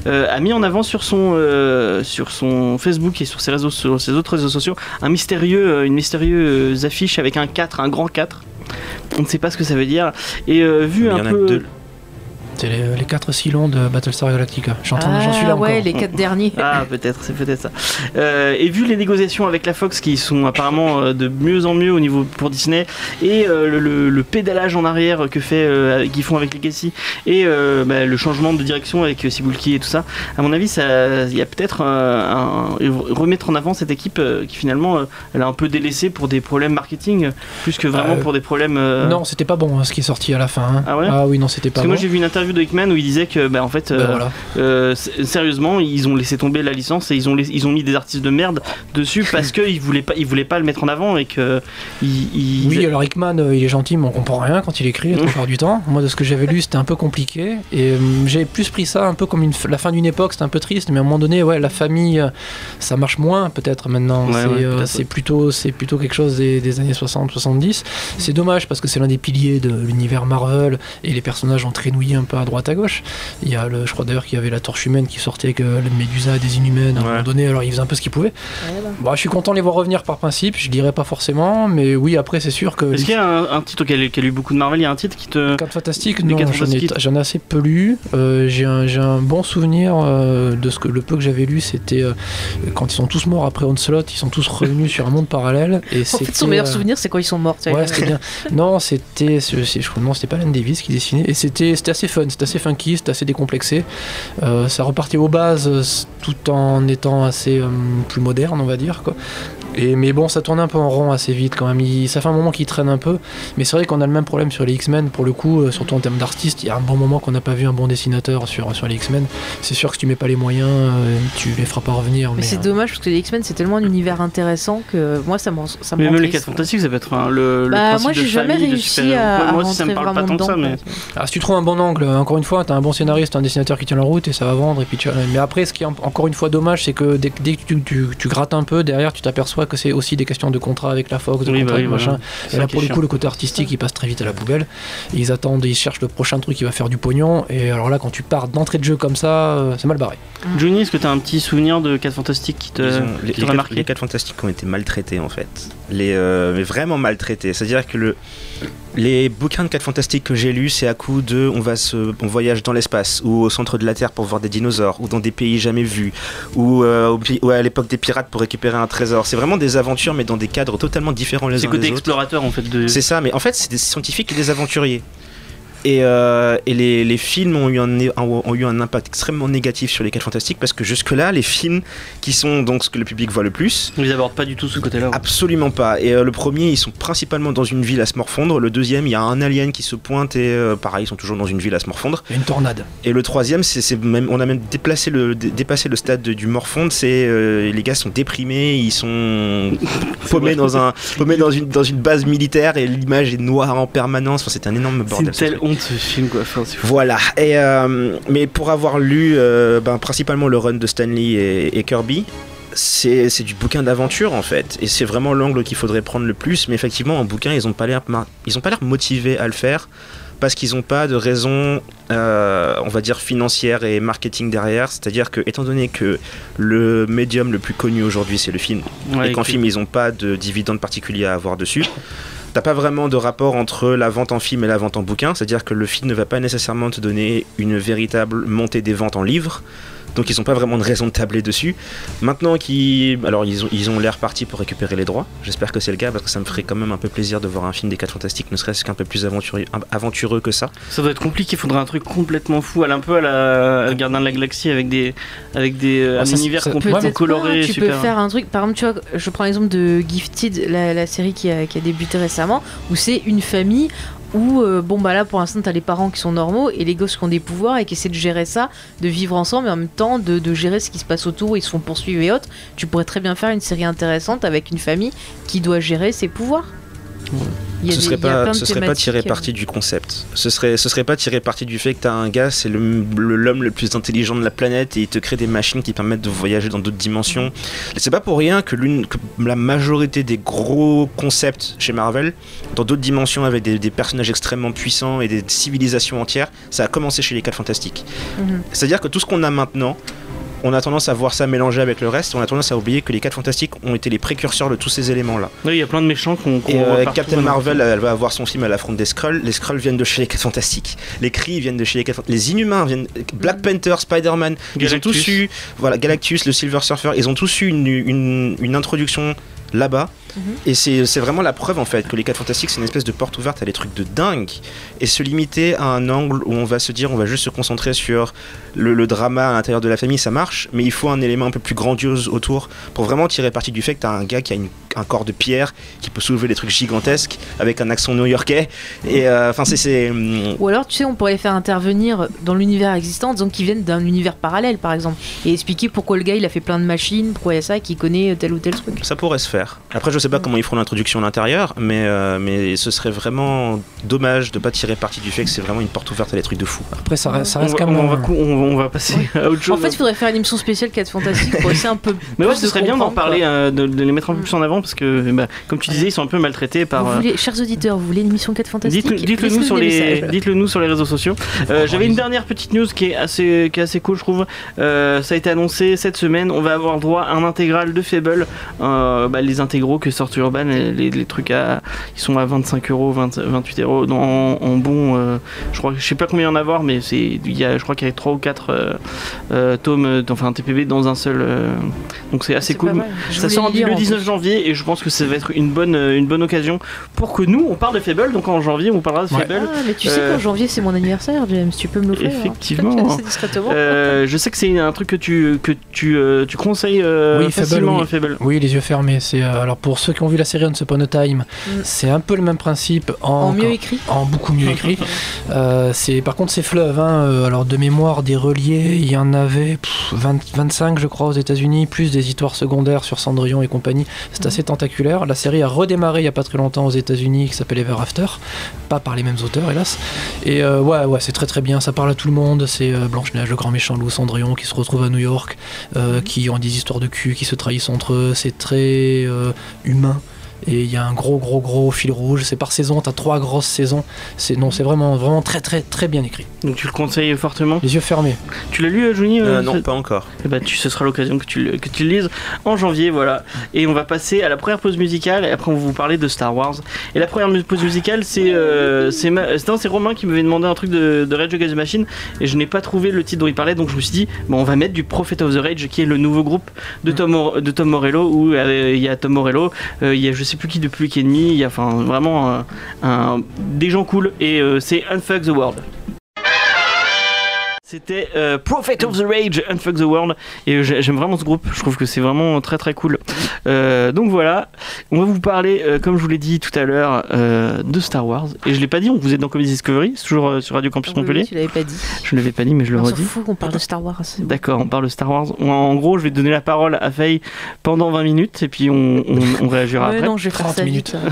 euh, a mis en avant sur son, euh, sur son Facebook et sur ses, réseaux, sur ses autres réseaux sociaux un mystérieux, une mystérieuse affiche avec un 4, un grand 4. On ne sait pas ce que ça veut dire. Et euh, vu Il y un en a peu. deux. C'est les, les 4 silons de Battlestar Galactica. J'en j'en suis là Ah ouais, encore. les quatre derniers. [laughs] Ah, peut-être, c'est peut-être ça. Euh, et vu les négociations avec la Fox qui sont apparemment euh, de mieux en mieux au niveau pour Disney et euh, le, le- le pédalage en arrière que fait euh, qu'ils font avec Legacy et euh, bah, le changement de direction avec Cibulki et tout ça, à mon avis, ça, il y a peut-être un, remettre en avant cette équipe euh, qui finalement euh, elle a un peu délaissé pour des problèmes marketing plus que vraiment Euh, pour des problèmes. euh, Non, c'était pas bon hein, ce qui est sorti à la fin. hein. Ah ouais? Oui, non, c'était pas Parce que bon. moi j'ai vu une interview de Hickman où il disait que bah, en fait Ben euh, voilà. euh, sérieusement, ils ont laissé tomber la licence et ils ont, ils ont mis des artistes de merde dessus parce [laughs] qu'ils voulaient pas, ils voulaient pas le mettre en avant et que ils, ils- Oui, alors Hickman, euh, il est gentil, mais on comprend rien quand il écrit la plupart du temps. [laughs] Moi, de ce que j'avais lu, c'était un peu compliqué. Et j'ai plus pris ça un peu comme une la fin d'une époque, c'était un peu triste, mais à un moment donné, ouais, la famille, ça marche moins peut-être maintenant. Ouais, c'est ouais, euh, plutôt, c'est plutôt quelque chose des, des années 60-70. C'est dommage parce que c'est l'un des piliers de l'univers Marvel et les personnages ont traînouillé un peu à droite à gauche. Il y a le, je crois d'ailleurs qu'il y avait la torche humaine qui sortait avec euh, le Médusa des Inhumaines à un Ouais. moment donné, alors ils faisaient un peu ce qu'ils pouvaient. Ouais, bah. Bon, je suis content de les voir revenir par principe, je dirais pas forcément, mais oui, après c'est sûr que. Est-ce qu'il y a un, un titre qui a, qui a lu beaucoup de Marvel Il y a un titre qui te. 4 fantastiques, non, quatre j'en ai, fantastiques. j'en ai assez peu lu. Euh, j'ai, un, j'ai un bon souvenir euh, de ce que le peu que j'avais lu, c'était euh, quand ils sont tous morts après Onslaught, ils sont tous revenus sur un monde parallèle. Et En fait, son meilleur souvenir, c'est quand ils sont morts. Ouais, c'était bien. Non, c'était, c'est- c'est- je crois non, c'était pas Alan Davis qui dessinait, et c'était, c'était assez fun, c'était assez funky, c'était assez décomplexé. Euh, ça repartait aux bases, euh, tout en étant assez euh, plus moderne, on va dire. Quoi. Et, mais bon, ça tourne un peu en rond assez vite quand même. Il- ça fait un moment qu'il traîne un peu. Mais c'est vrai qu'on a le même problème sur les X-Men. Pour le coup, euh, surtout en termes d'artistes, il y a un bon moment qu'on n'a pas vu un bon dessinateur sur, sur les X-Men. C'est sûr que si tu mets pas les moyens, euh, tu les feras pas revenir. Mais Mais, c'est euh, dommage parce que les X-Men c'est tellement un univers intéressant que moi ça me rend- ça me Mais même les triste. 4 fantastiques, ça peut être le, le Bah, principe moi de j'ai jamais famille, de réussi super-héros. à, Ouais, Moi aussi, ça me parle pas tant que ça, mais. Ah, si tu trouves un bon angle, encore une fois, t'as un bon scénariste, un dessinateur qui tient la route et ça va vendre. Et puis tu... Mais après, ce qui est en- encore une fois dommage, c'est que dès, dès que tu, tu- tu grattes un peu, derrière, tu t'aperçois que c'est aussi des questions de contrat avec la Fox, de Oui, contrat bah oui, machin. voilà. Et là, pour le coup, chiant. le côté artistique, il passe très vite à la poubelle. Ils attendent, ils cherchent le prochain truc qui va faire du pognon. Et alors là, quand tu pars d'entrée de jeu comme ça, euh, c'est mal barré. Johnny, est-ce que t'as un petit souvenir de 4 fantastiques qui te, ont- qui les, te les quatre, remarqué les quatre fantastiques ont été maltraités en fait. Les, euh, mais vraiment maltraités. C'est-à-dire que le, les bouquins de 4 fantastiques que j'ai lus, c'est à coup de on, va se, on voyage dans l'espace ou au centre de la Terre pour voir des dinosaures ou dans des pays jamais vus ou, euh, ou à l'époque des pirates pour récupérer un trésor. C'est vraiment des aventures mais dans des cadres totalement différents les C'est uns côté des autres. explorateur en fait de. C'est ça, mais en fait, c'est des scientifiques et des aventuriers. Et, euh, et les, les films ont eu, un, ont, ont eu un impact extrêmement négatif sur les 4 fantastiques parce que jusque-là, les films qui sont donc ce que le public voit le plus, Ils abordent pas du tout ce côté-là. ouais. absolument pas. Et euh, le premier, ils sont principalement dans une ville à se morfondre. Le deuxième, il y a un alien qui se pointe et euh, pareil, ils sont toujours dans une ville à se morfondre. Une tornade. Et le troisième, c'est c'est même, on a même déplacé le, dé- dépassé le stade de- du morfondre. C'est euh, les gars sont déprimés, ils sont [laughs] paumés dans un, paumés dans une dans une base militaire et l'image est noire en permanence. Enfin, c'est un énorme C'est bordel. Ce honte film quoi. Enfin. Voilà. Et euh, mais pour avoir lu euh, ben, principalement le run de Stanley et, et Kirby. C'est du bouquin d'aventure en fait, et c'est vraiment l'angle qu'il faudrait prendre le plus. Mais effectivement, en bouquin, ils ont pas l'air, motivés à le faire parce qu'ils n'ont pas de raison, euh, on va dire financière et marketing derrière. C'est-à-dire que, étant donné que le médium le plus connu aujourd'hui c'est le film, Ouais, et qu'en film ils n'ont pas de dividende particulier à avoir dessus. T'as pas vraiment de rapport entre la vente en film et la vente en bouquin, c'est-à-dire que le film ne va pas nécessairement te donner une véritable montée des ventes en livres, donc ils n'ont pas vraiment de raison de tabler dessus. Maintenant qu'ils, alors ils ont, ils ont l'air partis pour récupérer les droits. J'espère que c'est le cas parce que ça me ferait quand même un peu plaisir de voir un film des 4 fantastiques, ne serait-ce qu'un peu plus aventureux, aventureux que ça. Ça doit être compliqué, il faudrait un truc complètement fou, à un peu à la, à Gardien de la Galaxie avec des, avec des, euh, Ah, un ça, univers ça- complètement coloré, tu super. peux faire un truc. Par exemple, tu vois, je prends l'exemple de Gifted, la, la série qui a, qui a débuté récemment, où c'est une famille où, euh, bon, bah là pour l'instant, t'as les parents qui sont normaux et les gosses qui ont des pouvoirs et qui essaient de gérer ça, de vivre ensemble et en même temps de, gérer ce qui se passe autour, ils se font poursuivre et autres. Tu pourrais très bien faire une série intéressante avec une famille qui doit gérer ses pouvoirs. Ce serait pas, ce serait pas tiré parti du concept. Ce serait, ce serait pas tiré parti du fait que t'as un gars, c'est le- le- l'homme le, plus intelligent de la planète et il te crée des machines qui permettent de voyager dans d'autres dimensions. Et C'est pas pour rien que, l'une, que la majorité des gros concepts chez Marvel, dans d'autres dimensions avec des, des personnages extrêmement puissants et des civilisations entières, ça a commencé chez les 4 fantastiques. Mhm. C'est-à-dire que tout ce qu'on a maintenant, on a tendance à voir ça mélangé avec le reste, on a tendance à oublier que les 4 fantastiques ont été les précurseurs de tous ces éléments-là. Oui, il y a plein de méchants qu'on euh, Captain. Marvel, elle va avoir son film à l'affront des Skrulls. Les Skrulls viennent de chez les 4 Fantastiques. Les Kree viennent de chez les 4 Fantastiques. Les Inhumains viennent. Black Panther, Spider-Man. Ils ont Galactus. tous eu. Voilà, Galactus, le Silver Surfer. Ils ont tous eu une, une, une introduction là-bas. Mhm. Et c'est vraiment la preuve en fait que les 4 Fantastiques c'est une espèce de porte ouverte à des trucs de dingue. Et se limiter à un angle où on va se dire on va juste se concentrer sur le, le drama à l'intérieur de la famille, ça marche. Mais il faut un élément un peu plus grandiose autour pour vraiment tirer parti du fait que t'as un gars qui a une- un corps de pierre, qui peut soulever des trucs gigantesques avec un accent new-yorkais. Et euh, enfin c'est- c'est. hum, Ou alors, tu sais, on pourrait faire intervenir dans l'univers existant, disons qu'ils viennent d'un univers parallèle, par exemple, et expliquer pourquoi le gars il a fait plein de machines, pourquoi il y a ça, qu'il connaît tel ou tel truc. Ça pourrait se faire. Après, je sais pas comment ils feront l'introduction à l'intérieur, mais, euh, mais ce serait vraiment dommage de pas tirer parti du fait que c'est vraiment une porte ouverte à des trucs de fou. Après, ça, reste- ça On reste va, quand même. on, va, cou- on, on va passer à autre chose. En fait, il faudrait faire une émission spéciale 4 Fantastiques pour essayer un peu. [laughs] mais ouais, ce serait bien d'en parler, euh, de, de les mettre un peu plus en avant parce que, bah, comme tu disais, ils sont un peu maltraités par. Vous euh, voulez, chers auditeurs, vous voulez une émission 4 Fantastiques Dites-le dites-le nous Laissez-nous sur les, dites-le nous sur les réseaux sociaux. [laughs] Euh, J'avais une dernière petite news qui est assez, qui est assez cool, je trouve. Euh, ça a été annoncé cette semaine. On va avoir droit à un intégral de Fable, euh, bah, les intégraux que sorties urbaines, les, les- les trucs à, ils sont à 25 euros, 20 28 euros dans- en, en bon. euh, je crois, je sais pas combien il y en a à voir, mais c'est, il y a, je crois qu'il y a 3 ou 4 tomes, euh, enfin un TPB dans un seul. euh, donc c'est assez C'est cool. Ça sort le lire, le en 19 plus. janvier et je pense que ça va être une bonne, euh, une bonne occasion pour que nous on parle de Fable. Donc en janvier on parlera de Ouais. Fable. Ah, mais tu sais Euh, qu'en janvier c'est mon anniversaire, James, tu peux me l'offrir. hein. Effectivement. [laughs] Euh, je sais que c'est un truc que tu, que tu, euh, tu conseilles euh, Oui, Fable, facilement oui. à Fable. Oui, les yeux fermés. C'est euh, alors pour ceux qui ont vu la série Once Upon a Time, Mm. c'est un peu le même principe en, en mieux écrit. en beaucoup mieux écrit. [laughs] Euh, c'est par contre c'est fleuve. Hein, euh, alors de mémoire des reliés, il y en avait pff, 20 25 je crois aux États-Unis, plus des histoires secondaires sur Cendrillon et compagnie. C'est assez tentaculaire. La série a redémarré il y a pas très longtemps aux États-Unis, qui s'appelle Ever After, pas par les mêmes auteurs hélas. Et euh, ouais ouais c'est très très bien. Ça parle à tout le monde. C'est euh, Blanche Neige, le grand méchant loup, Cendrillon qui se retrouve à New York, euh, qui ont des histoires de cul, qui se trahissent entre eux. C'est très humain. Et il y a un gros gros gros fil rouge. C'est par saison. T'as trois grosses saisons. C'est non, c'est vraiment vraiment très très très bien écrit. Donc tu le conseilles fortement. Les yeux fermés. Tu l'as lu, euh, Johnny Euh, euh, non, pas encore. Eh ben, tu, ce sera l'occasion que tu, le- que tu le lises en janvier, voilà. Et on va passer à la première pause musicale, et après on va vous parler de Star Wars. Et la première pause musicale, c'est euh, c'est ma- Romain qui m'avait demandé un truc de, de Rage Against the Machine, et je n'ai pas trouvé le titre dont il parlait, donc je me suis dit, bon, on va mettre du Prophet of the Rage, qui est le nouveau groupe de Tom, de Tom Morello, où euh, il y a Tom Morello, euh, il y a je sais plus qui de Public Enemy, il y a enfin vraiment un- un- des gens cool, et euh, c'est Unfuck the World. C'était euh, Prophet of the Rage, Unfuck the World. Et j'ai- j'aime vraiment ce groupe, je trouve que c'est vraiment très très cool. Euh, donc voilà, on va vous parler, euh, comme je vous l'ai dit tout à l'heure, euh, de Star Wars. Et je l'ai pas dit, vous êtes dans Comedy Discovery, c'est toujours euh, sur Radio Campus Montpellier. oui, tu l'avais pas dit. Je ne l'avais pas dit, mais je le On redis. fout qu'on parle de Star Wars. [laughs] D'accord, on parle de Star Wars. En- En gros, je vais donner la parole à Faye pendant 20 minutes et puis on, on, on réagira [laughs] après. non, je vais faire 30 ça minutes. [laughs]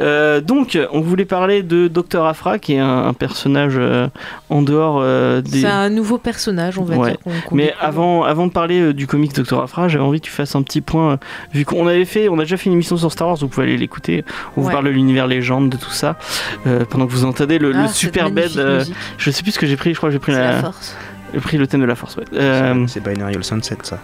Euh, donc, on voulait parler de Dr. Afra, qui est un, un personnage euh, en dehors euh, des. Un nouveau personnage, on va Ouais. dire. qu'on- qu'on Mais découvre. avant, avant de parler euh, du comics Dr. Afra, j'avais envie que tu fasses un petit point. euh, vu qu'on avait fait, on a déjà fait une émission sur Star Wars, vous pouvez aller l'écouter. On vous parle de l'univers légende, de tout ça. euh, pendant que vous entendez le, Ah, super bed. euh, je sais plus ce que j'ai pris, je crois que j'ai pris, la- la force. j'ai pris le thème de la force. Ouais. Euh, C'est Binary All Sunset, ça.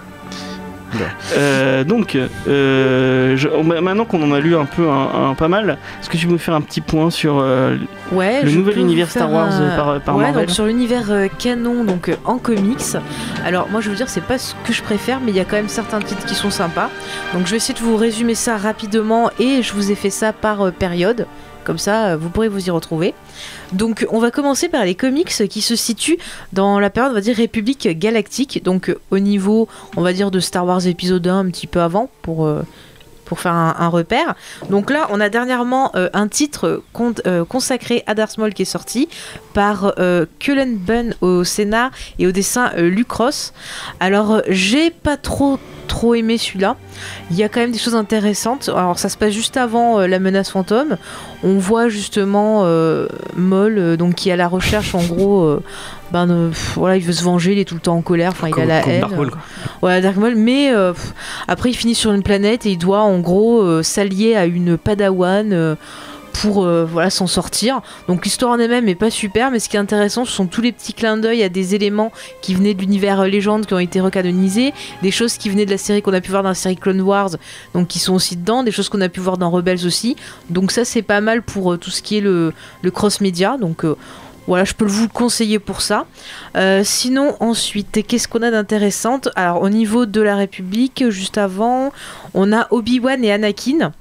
Euh, donc, euh, je- maintenant qu'on en a lu un peu, un, un- pas mal, est-ce que tu peux me faire un petit point sur euh, Ouais, le nouvel univers Star Wars un- par, par ouais, Marvel donc sur l'univers canon, donc en comics. Alors moi je veux dire c'est pas ce que je préfère, mais il y a quand même certains titres qui sont sympas. Donc je vais essayer de vous résumer ça rapidement et je vous ai fait ça par période. Comme ça, euh, vous pourrez vous y retrouver. Donc, on va commencer par les comics qui se situent dans la période, on va dire, République Galactique. Donc, euh, au niveau, on va dire, de Star Wars épisode 1, un petit peu avant, pour, euh, pour faire un, repère. Donc là, on a dernièrement euh, un titre euh, consacré à Darth Maul qui est sorti par euh, Cullen Bunn au scénar et au dessin euh, Luc Ross. Alors, j'ai pas trop trop aimé celui-là. Il y a quand même des choses intéressantes. Alors, ça se passe juste avant la menace fantôme. On voit justement Maul, donc qui est à la recherche, en gros. Euh, ben, pff, voilà, il veut se venger, il est tout le temps en colère, enfin il a la haine. Dark Maul, quoi. Ouais, Dark Maul, mais euh, pff, après il finit sur une planète et il doit en gros euh, s'allier à une padawan euh, pour euh, voilà s'en sortir. Donc l'histoire en elle-même est pas super, mais ce qui est intéressant, ce sont tous les petits clins d'œil à des éléments qui venaient de l'univers euh, légende, qui ont été recanonisés, des choses qui venaient de la série qu'on a pu voir dans la série Clone Wars, donc qui sont aussi dedans, des choses qu'on a pu voir dans Rebels aussi. Donc ça c'est pas mal pour euh, tout ce qui est le, le cross-média. Donc euh, voilà, je peux vous le conseiller pour ça. Euh, sinon, ensuite, qu'est-ce qu'on a d'intéressant Alors, au niveau de la République, juste avant, on a Obi-Wan et Anakin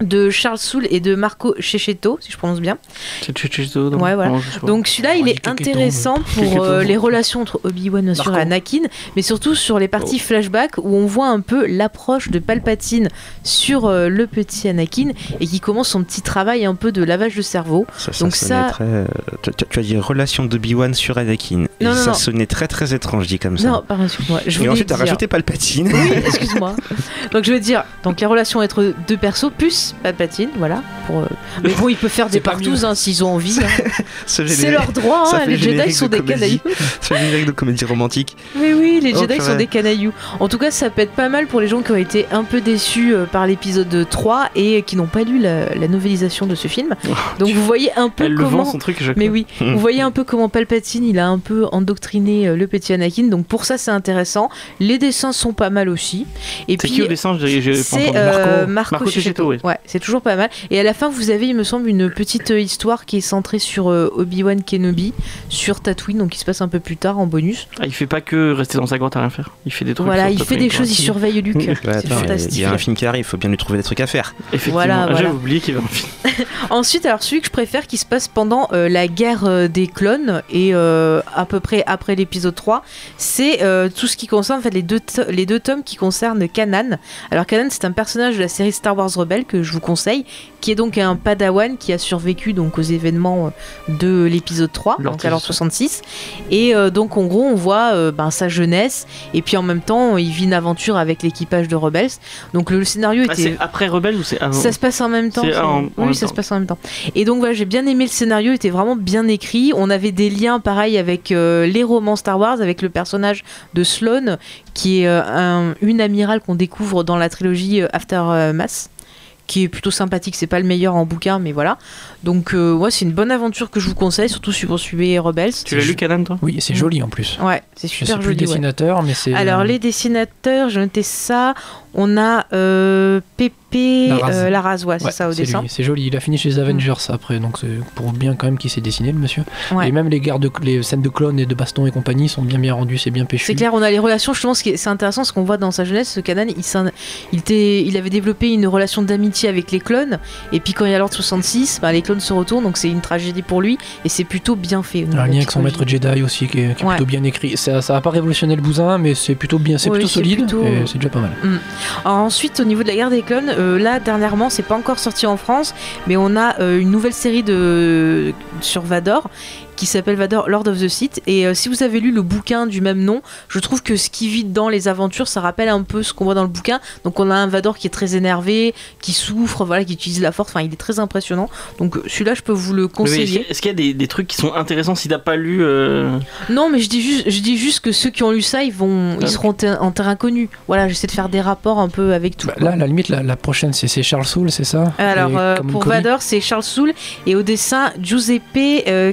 de Charles Soule et de Marco Cecchetto, si je prononce bien. C'est donc, Ouais, voilà. non. Donc celui-là, il est intéressant pour euh, les relations entre Obi-Wan Marco. Anakin, mais surtout sur les parties flashback où on voit un peu l'approche de Palpatine sur euh, le petit Anakin et qui commence son petit travail un peu de lavage de cerveau. Ça, ça Donc sonnait ça- très. euh, tu, tu- tu as dit relation d'Obi-Wan sur Anakin. Et Non, non, ça non. sonnait très très étrange dit comme ça. Non, pardon, excuse-moi. Je Et ensuite, t'as dire- rajouté Palpatine. Oui, excuse-moi. [laughs] Donc je veux dire, donc la relation entre deux persos, plus Palpatine, voilà. Pour, euh, [laughs] Mais bon, il peut faire des partous hein, s'ils ont envie. hein. [laughs] Ce C'est générique- leur droit, hein, les Jedi sont de des canailloux. [laughs] Ce générique de comédie romantique. Oui, oui, les Oh, Jedi sont des canailloux. En tout cas, ça peut être pas mal pour les gens qui ont été un peu déçus euh, par l'épisode 3 et qui n'ont pas lu la, la novélisation de ce film. Donc vous voyez un peu Elle le vend comment. son truc Mais oui, vous voyez un peu comment Palpatine il a un peu endoctriné euh, le petit Anakin. Donc pour ça, c'est intéressant. Les dessins sont pas mal aussi. Et C'est puis qui au dessin c'est entendu. euh, Marco, Marco. Ouais, c'est toujours pas mal. Et à la fin, vous avez, il me semble, une petite euh, histoire qui est centrée sur euh, Obi-Wan Kenobi, sur Tatooine, donc qui se passe un peu plus tard en bonus. Ah, il fait pas que rester dans sa grotte à rien faire. Il fait des trucs. voilà, il fait des quoi. choses, il surveille Luke. Ouais, c'est attends, fantastique. il y a un film qui arrive, il faut bien lui trouver des trucs à faire. Effectivement. Voilà, Ah, voilà. J'avais oublié qu'il y avait un film. [laughs] Ensuite, alors celui que je préfère qui se passe pendant euh, la guerre euh, des clones et euh, à peu près après l'épisode 3, c'est euh, tout ce qui concerne en fait, les, deux les deux tomes qui concernent Kanan. Alors Kanan, c'est un personnage de la série Star Wars Rebelle que je vous conseille, qui est donc un padawan qui a survécu donc aux événements euh, de l'épisode 3, Lord donc à l'ordre 66. 66. Et euh, donc en gros, on voit euh, ben, sa jeunesse et puis en même temps, il vit une aventure avec l'équipage de Rebels. Donc le, le scénario Ah, était c'est après Rebelle ou c'est avant ça se passe en même temps. En- en oui, même ça temps. se passe en même temps. Et donc voilà, j'ai bien aimé le scénario, il était vraiment bien écrit. On avait des liens pareil avec euh, les romans Star Wars, avec le personnage de Sloane, qui est un- une amirale qu'on découvre dans la trilogie Aftermath qui est plutôt sympathique, c'est pas le meilleur en bouquin, mais voilà. Donc, euh, ouais, c'est une bonne aventure que je vous conseille, surtout si vous suivez Rebels. Tu l'as lu, Canan, toi? Oui, c'est joli en plus. Ouais, c'est Je sais super plus le joli. ouais. dessinateur, mais c'est. Alors, les dessinateurs, j'ai noté ça. On a euh, Pépé Larraz. euh, c'est Ouais, ça au dessin. C'est joli. Il a fini chez les Avengers après, donc c'est pour bien quand même qu'il s'est dessiné le monsieur. Ouais. Et même les gardes, les scènes de clones et de baston et compagnie sont bien bien rendues, c'est bien péchu. C'est clair, on a les relations. Justement, ce c'est intéressant, ce qu'on voit dans sa jeunesse, ce Kanan, il, il, était- il avait développé une relation d'amitié avec les clones. Et puis quand il y a l'ordre 66, bah, les clones se retournent, donc c'est une tragédie pour lui. Et c'est plutôt bien fait. Un lien avec son maître. Jedi aussi qui est, qui est Ouais. plutôt bien écrit. Ça, ça a pas révolutionné le bousin, mais c'est plutôt bien, c'est Oui, plutôt solide plutôt- et c'est déjà pas mal. Ensuite, au niveau de la guerre des clones, euh, là dernièrement, c'est pas encore sorti en France, mais on a euh, une nouvelle série de sur Vador qui s'appelle Vador Lord of the Sith. Et euh, si vous avez lu le bouquin du même nom, je trouve que ce qui vit dans les aventures, ça rappelle un peu ce qu'on voit dans le bouquin. Donc on a un Vador qui est très énervé, qui souffre, voilà, qui utilise la force. Enfin, il est très impressionnant. Donc celui-là, je peux vous le conseiller. Est-ce qu'il y a des, des trucs qui sont intéressants si t'as pas lu euh, Non, mais je dis juste, je dis juste que ceux qui ont lu ça, ils vont, ils Ah. seront ter- en terrain connu. Voilà, j'essaie de faire des rapports un peu avec tout. Bah, là, à la limite, la, la prochaine, c'est Charles Soule, c'est ça? Alors euh, pour Vador, c'est Charles Soule et au dessin Giuseppe euh,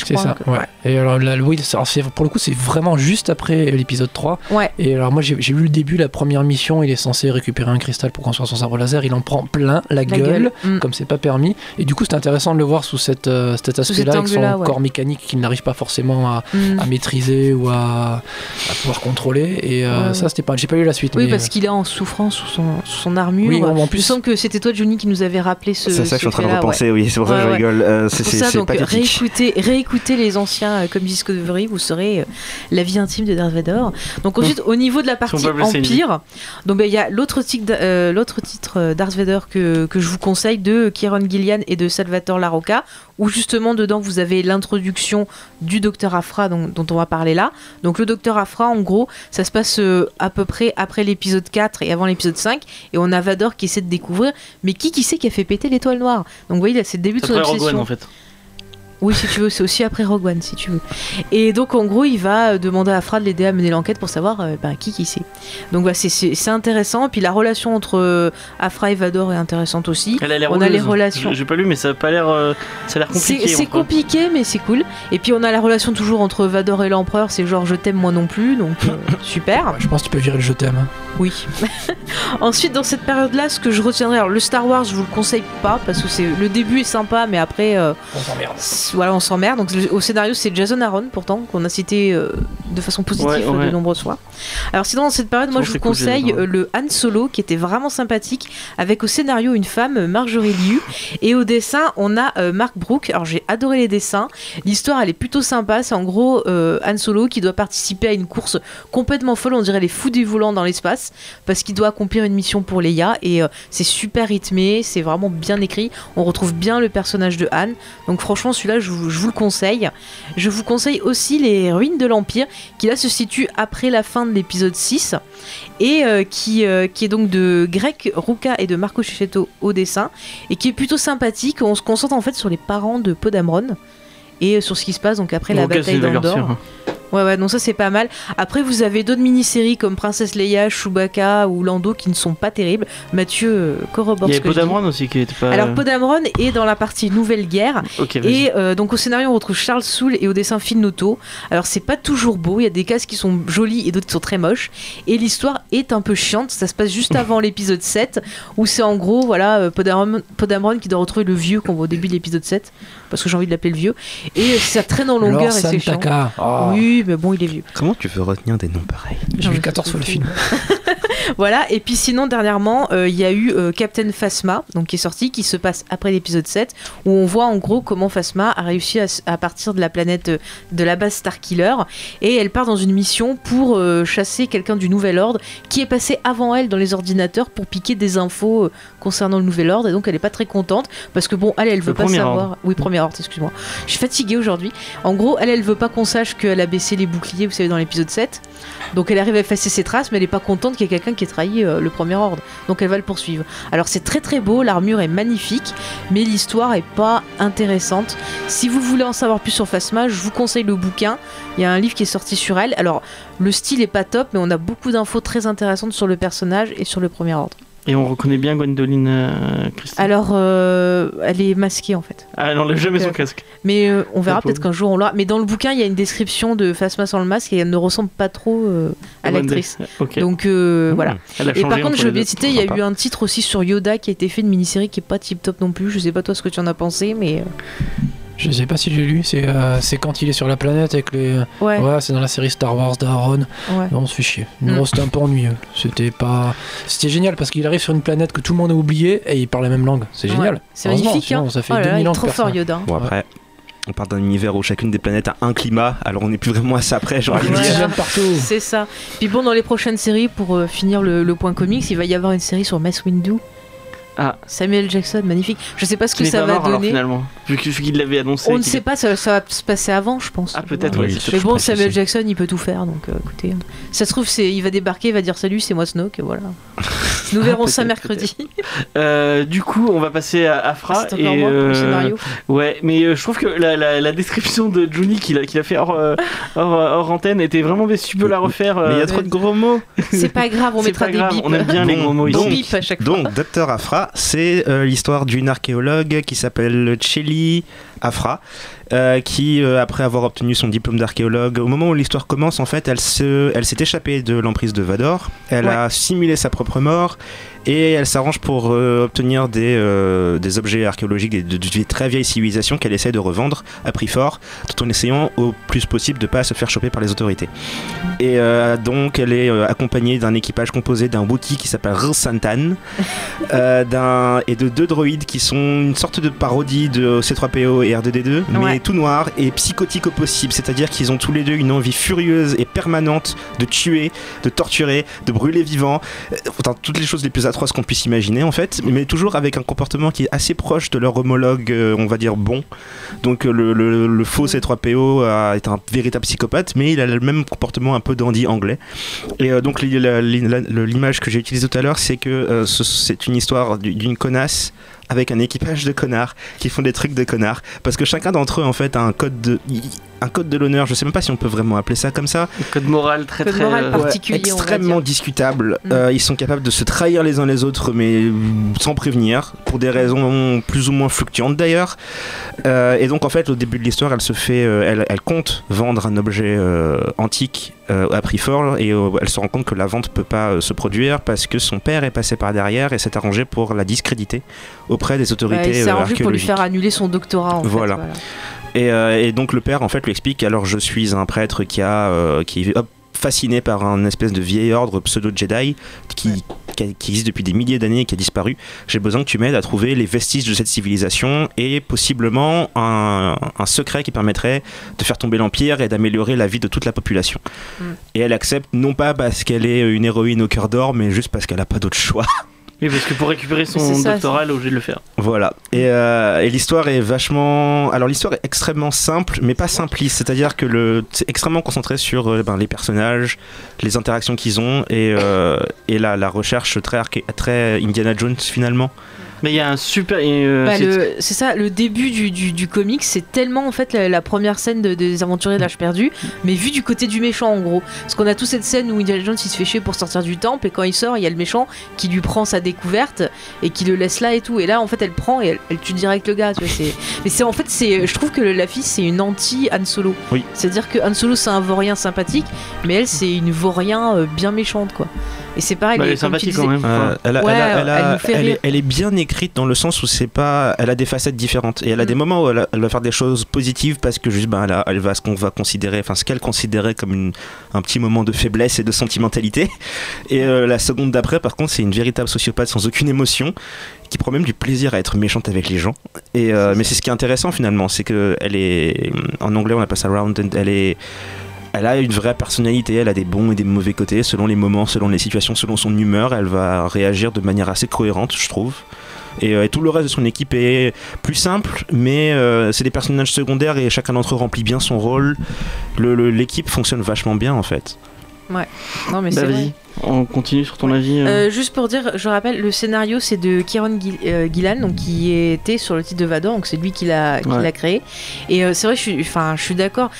Je C'est crois. ça, ouais. Et alors, là, oui, c'est- alors, c'est- pour le coup, c'est vraiment juste après l'épisode 3. Ouais. Et alors, moi, j'ai vu le début, la première mission, il est censé récupérer un cristal pour construire son sabre laser. Il en prend plein la, La gueule, gueule. Mm. comme c'est pas permis. Et du coup, c'est intéressant de le voir sous cette, euh, cet aspect-là, avec son ouais. corps mécanique qu'il n'arrive pas forcément à, Mm. à maîtriser ou à, à pouvoir contrôler. Et euh, Ouais, ça, c'était pas. J'ai pas lu la suite. Oui, mais, parce qu'il est en souffrance sous son, sous son armure. Oui, en Il me plus. semble que c'était toi, Johnny, qui nous avait rappelé ce. C'est ça, ce je suis en train de repenser, oui, c'est pour ça que je rigole. Euh, c'est c'est- ça, c'est donc pathétique. Réécoutez, réécoutez les anciens euh, comme Discovery, vous saurez euh, la vie intime de Darth Vader. Donc ensuite, au niveau de la partie. Empire, donc ben, il y a l'autre titre, euh, l'autre titre euh, Darth Vader que, que je vous conseille de Kieron Gillian et de Salvatore Larocca, où justement dedans vous avez l'introduction du Docteur Afra dont, dont on va parler là. Donc le Docteur Afra, en gros, ça se passe à peu près après l'épisode 4 et avant l'épisode 5, et on a Vador qui essaie de découvrir, mais qui qui c'est qui a fait péter l'étoile noire? Donc vous voyez là, c'est le début de son Rogue obsession. One en fait. Oui, si tu veux, c'est aussi après Rogue One, si tu veux. Et donc, en gros, il va euh, demander à Afra de l'aider à mener l'enquête pour savoir euh, ben, qui qui c'est. Donc, voilà, c'est- intéressant. Et puis, la relation entre euh, Afra et Vador est intéressante aussi. Elle a l'air On a les relations. J'ai- pas lu, mais ça a pas l'air. euh, ça a l'air compliqué. c'est compliqué, mais c'est cool. Et puis, on a la relation toujours entre Vador et l'Empereur. C'est genre, je t'aime, moi non plus. Donc, euh, [laughs] super. Ouais, je pense que tu peux virer le je t'aime. Oui. [laughs] Ensuite, dans cette période-là, ce que je retiendrai, alors le Star Wars, je vous le conseille pas parce que c'est le début est sympa, mais après, euh, On s'emmerde. Voilà, on s'emmerde. Donc au scénario, c'est Jason Aaron pourtant qu'on a cité euh, de façon positive Ouais, ouais. de nombreuses fois. Alors sinon, dans cette période, moi, je vous cool, conseille euh, le Han Solo qui était vraiment sympathique, avec au scénario une femme, Marjorie Liu, et au dessin, on a euh, Mark Brook. Alors j'ai adoré les dessins. L'histoire, elle est plutôt sympa. C'est en gros euh, Han Solo qui doit participer à une course complètement folle. On dirait les fous du volant dans l'espace parce qu'il doit accomplir une mission pour Leia et c'est super rythmé, c'est vraiment bien écrit. On retrouve bien le personnage de Han. Donc franchement, celui-là, je, vous- le conseille. Je vous conseille aussi Les Ruines de l'Empire, qui là se situe après la fin de l'épisode 6, et euh, qui, euh, qui est donc de Greg Ruka et de Marco Cecchetto au dessin, et qui est plutôt sympathique. On se concentre en fait sur les parents de Podamron. Et sur ce qui se passe donc après la bataille d'Andorre. sûre. Ouais, ouais, non, ça c'est pas mal. Après, vous avez d'autres mini-séries comme Princesse Leia, Chewbacca ou Lando qui ne sont pas terribles. Mathieu euh, corrobore Il y dis. Podamron aussi qui était pas. Alors, Podamron est dans la partie Nouvelle Guerre. Ok, vas-y. Et euh, donc, au scénario, on retrouve Charles Soule et au dessin Phil Noto. Alors, c'est pas toujours beau. Il y a des cases qui sont jolies et d'autres qui sont très moches. Et l'histoire est un peu chiante. Ça se passe juste [laughs] avant l'épisode 7 où c'est en gros, voilà, euh, Podamron, Podamron qui doit retrouver le vieux qu'on voit au début de l'épisode 7. Parce que j'ai envie de l'appeler le vieux. Et ça traîne en longueur Lord et c'est chiant. Oh, Oui, mais bon, il est vieux. Comment tu veux retenir des noms pareils? J'ai vu 14 fois le film. [laughs] [laughs] Voilà, et puis sinon, dernièrement, euh, il y a eu euh, Captain Phasma, donc qui est sorti, qui se passe après l'épisode 7, où on voit en gros comment Phasma a réussi à, partir de la planète euh, de la base Starkiller, et elle part dans une mission pour chasser quelqu'un du Nouvel Ordre qui est passé avant elle dans les ordinateurs pour piquer des infos concernant le Nouvel Ordre, et donc elle est pas très contente parce que bon, elle, elle veut Le pas savoir. Ordre. Oui, Premier Ordre, excuse-moi. Je suis fatiguée aujourd'hui. En gros, elle, elle veut pas qu'on sache qu'elle a baissé les boucliers, vous savez, dans l'épisode 7. Donc elle arrive à effacer ses traces, mais elle est pas contente qu'il y ait quelqu'un qui ait trahi euh, le premier ordre. Donc elle va le poursuivre. Alors c'est très très beau, l'armure est magnifique, mais l'histoire est pas intéressante. Si vous voulez en savoir plus sur Phasma, je vous conseille le bouquin. Il y a un livre qui est sorti sur elle. Alors le style est pas top, mais on a beaucoup d'infos très intéressantes sur le personnage et sur le premier ordre. Et on reconnaît bien Gwendoline euh, Christie. Alors euh, elle est masquée en fait. Ah, elle enlève jamais son euh, casque. Mais euh, on verra peut-être qu'un jour on l'aura. Mais dans le bouquin, il y a une description de Phasma sans le masque et elle ne ressemble pas trop à l'actrice. Donc Mmh. voilà. Et par contre, je vais citer, il y a eu un titre aussi sur Yoda qui a été fait, une mini-série qui est pas tip top non plus. Je sais pas toi ce que tu en as pensé, mais Je sais pas si j'ai lu, c'est euh, c'est quand il est sur la planète avec les. ouais, Ouais, c'est dans la série Star Wars d'Aaron. ouais. Non, on se fait chier. Mm. Non, c'était un peu ennuyeux. C'était pas. C'était génial parce qu'il arrive sur une planète que tout le monde a oubliée et il parle la même langue. C'est génial. Ouais, C'est magnifique, sinon, hein. Ça fait Oh là là, 2000 il est ans trop fort Yoda. Bon, après, on part d'un univers où chacune des planètes a un climat, alors on n'est plus vraiment à ça après, j'ai envie de dire. C'est ça. Puis bon, dans les prochaines séries, pour euh, finir le, le point comics, il va y avoir une série sur Mace Windu. Ah. Samuel Jackson, magnifique. Je sais pas ce que ça va mort alors donner. finalement. Vu qu'il l'avait annoncé. On ne sait pas, ça, ça va se passer avant, je pense. Ah, peut-être, Oui, oui. Mais bon. Samuel Jackson, il peut tout faire, donc euh, écoutez. Ça se trouve, c'est, il va débarquer, il va dire salut, c'est moi Snoke, et voilà. [laughs] Nous Ah, verrons ça mercredi. Euh, du coup, on va passer à, à Fra. C'est encore et, moi pour le euh, scénario. Ouais, mais euh, je trouve que la, la- la description de Juni qu'il a, fait hors, euh, hors, hors antenne était vraiment. Mais si tu peux la refaire. Mais il y a trop de gros mots. C'est pas grave, on mettra des grave, bips. On aime bien les gros mots donc- ici. À chaque fois. Donc, Docteur Afra, c'est euh, l'histoire d'une archéologue qui s'appelle Chelly Afra, euh, qui, euh, après avoir obtenu son diplôme d'archéologue, au moment où l'histoire commence, en fait, elle se, elle s'est échappée de l'emprise de Vador. Elle Ouais. a simulé sa propre mort et elle s'arrange pour euh, obtenir des, euh, des objets archéologiques de, de- de très vieilles civilisations qu'elle essaie de revendre à prix fort, tout en essayant au plus possible de pas se faire choper par les autorités. Et euh, donc, elle est accompagnée d'un équipage composé d'un Wookiee qui s'appelle Rsantan, [laughs] d'un et de deux droïdes qui sont une sorte de parodie de C3PO et R2D2, mais Ouais. tout noir et psychotique au possible. C'est-à-dire qu'ils ont tous les deux une envie furieuse et permanente de tuer, de torturer, de brûler vivant, enfin, toutes les choses les plus atroces qu'on puisse imaginer en fait, mais toujours avec un comportement qui est assez proche de leur homologue, euh, on va dire bon. Donc euh, le, le- le faux C3PO a- est un véritable psychopathe, mais il a le même comportement un peu dandy anglais. Et euh, donc l'image que j'ai utilisée tout à l'heure, c'est que euh, ce- c'est une histoire du- d'une connasse avec un équipage de connards qui font des trucs de connards parce que chacun d'entre eux en fait a un code de un code de l'honneur je sais même pas si on peut vraiment appeler ça comme ça Code moral très Code très. moral euh, par- Ouais, particulier, extrêmement discutable Mm. Euh, ils sont capables de se trahir les uns les autres mais sans prévenir pour des raisons plus ou moins fluctuantes d'ailleurs Euh, et donc en fait au début de l'histoire elle se fait euh, elle, elle compte vendre un objet euh, antique euh, à prix fort et elle se rend compte que la vente peut pas se produire parce que son père est passé par derrière et s'est arrangé pour la discréditer auprès des Ouais, autorités il s'est arrangé pour lui faire annuler son doctorat. En fait, Voilà. Et, euh, et donc le père en fait lui explique alors je suis un prêtre qui a euh, qui hop, fasciné par un espèce de vieil ordre pseudo Jedi qui, qui, a- qui existe depuis des milliers d'années et qui a disparu. J'ai besoin que tu m'aides à trouver les vestiges de cette civilisation et possiblement un, un secret qui permettrait de faire tomber l'empire et d'améliorer la vie de toute la population. Mm. Et elle accepte non pas parce qu'elle est une héroïne au cœur d'or, mais juste parce qu'elle a pas d'autre choix. [laughs] Oui, parce que pour récupérer son ça, doctorat, elle est obligée de le faire. Voilà. Et, euh, et l'histoire est vachement. Alors l'histoire est extrêmement simple, mais pas simpliste. C'est-à-dire que le c'est extrêmement concentré sur euh, ben, les personnages, les interactions qu'ils ont et, euh, et la, la recherche très arca- très Indiana Jones finalement. Mais il y a un super. euh, Bah, c'est- ça, le début du, du, du comic, c'est tellement en fait la, la première scène de- des aventuriers de l'âge perdu, mais vu du côté du méchant en gros. Parce qu'on a toute cette scène où Indiana Jones il se fait chier pour sortir du temple, et quand il sort, il y a le méchant qui lui prend sa découverte et qui le laisse là et tout. Et là, en fait, elle prend et elle, elle tue direct le gars. Tu vois, c'est... Mais c'est en fait, c'est, je trouve que la fille c'est une anti Han Solo. Oui. C'est-à-dire que Han Solo c'est un vaurien sympathique, mais elle c'est une vaurien euh, bien méchante quoi. Et c'est pareil. bah, elle est sympathique quand même. Elle, est, bien écrite dans le sens où c'est pas, elle a des facettes différentes et elle a Mm. des moments où elle, a- elle va faire des choses positives parce que juste ben elle, a- elle va ce qu'on va considérer, enfin ce qu'elle considérait comme une- un petit moment de faiblesse et de sentimentalité. [laughs] Et euh, la seconde d'après, par contre, c'est une véritable sociopathe sans aucune émotion qui prend même du plaisir à être méchante avec les gens. Et euh, mais c'est ce qui est intéressant finalement, c'est que elle est en anglais on appelle ça rounded, elle est elle a une vraie personnalité, elle a des bons et des mauvais côtés, selon les moments, selon les situations, selon son humeur, elle va réagir de manière assez cohérente, je trouve. Et, euh, et tout le reste de son équipe est plus simple, mais euh, c'est des personnages secondaires et chacun d'entre eux remplit bien son rôle. Le- le- L'équipe fonctionne vachement bien en fait. Non mais Bah, c'est vrai. On continue sur ton avis. euh. Euh, juste pour dire, je rappelle, le scénario c'est de Kieron Gil- euh, Gillan, donc qui était sur le titre de Vador, donc c'est lui qui l'a Ouais. créé. Et c'est vrai, je suis, enfin, je suis d'accord.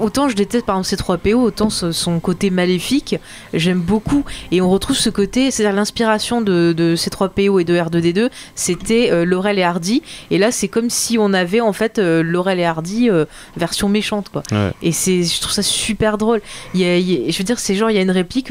Autant je déteste par exemple C3PO, autant ce- son côté maléfique, j'aime beaucoup. Et on retrouve ce côté, c'est-à-dire l'inspiration de, de C3PO et de R2D2, c'était euh, Laurel et Hardy. Et là, c'est comme si on avait en fait euh, Laurel et Hardy euh, version méchante, quoi. Ouais. Et c'est, je trouve ça super drôle. Il y a- il y a- je veux dire, c'est genre, il y a une réplique,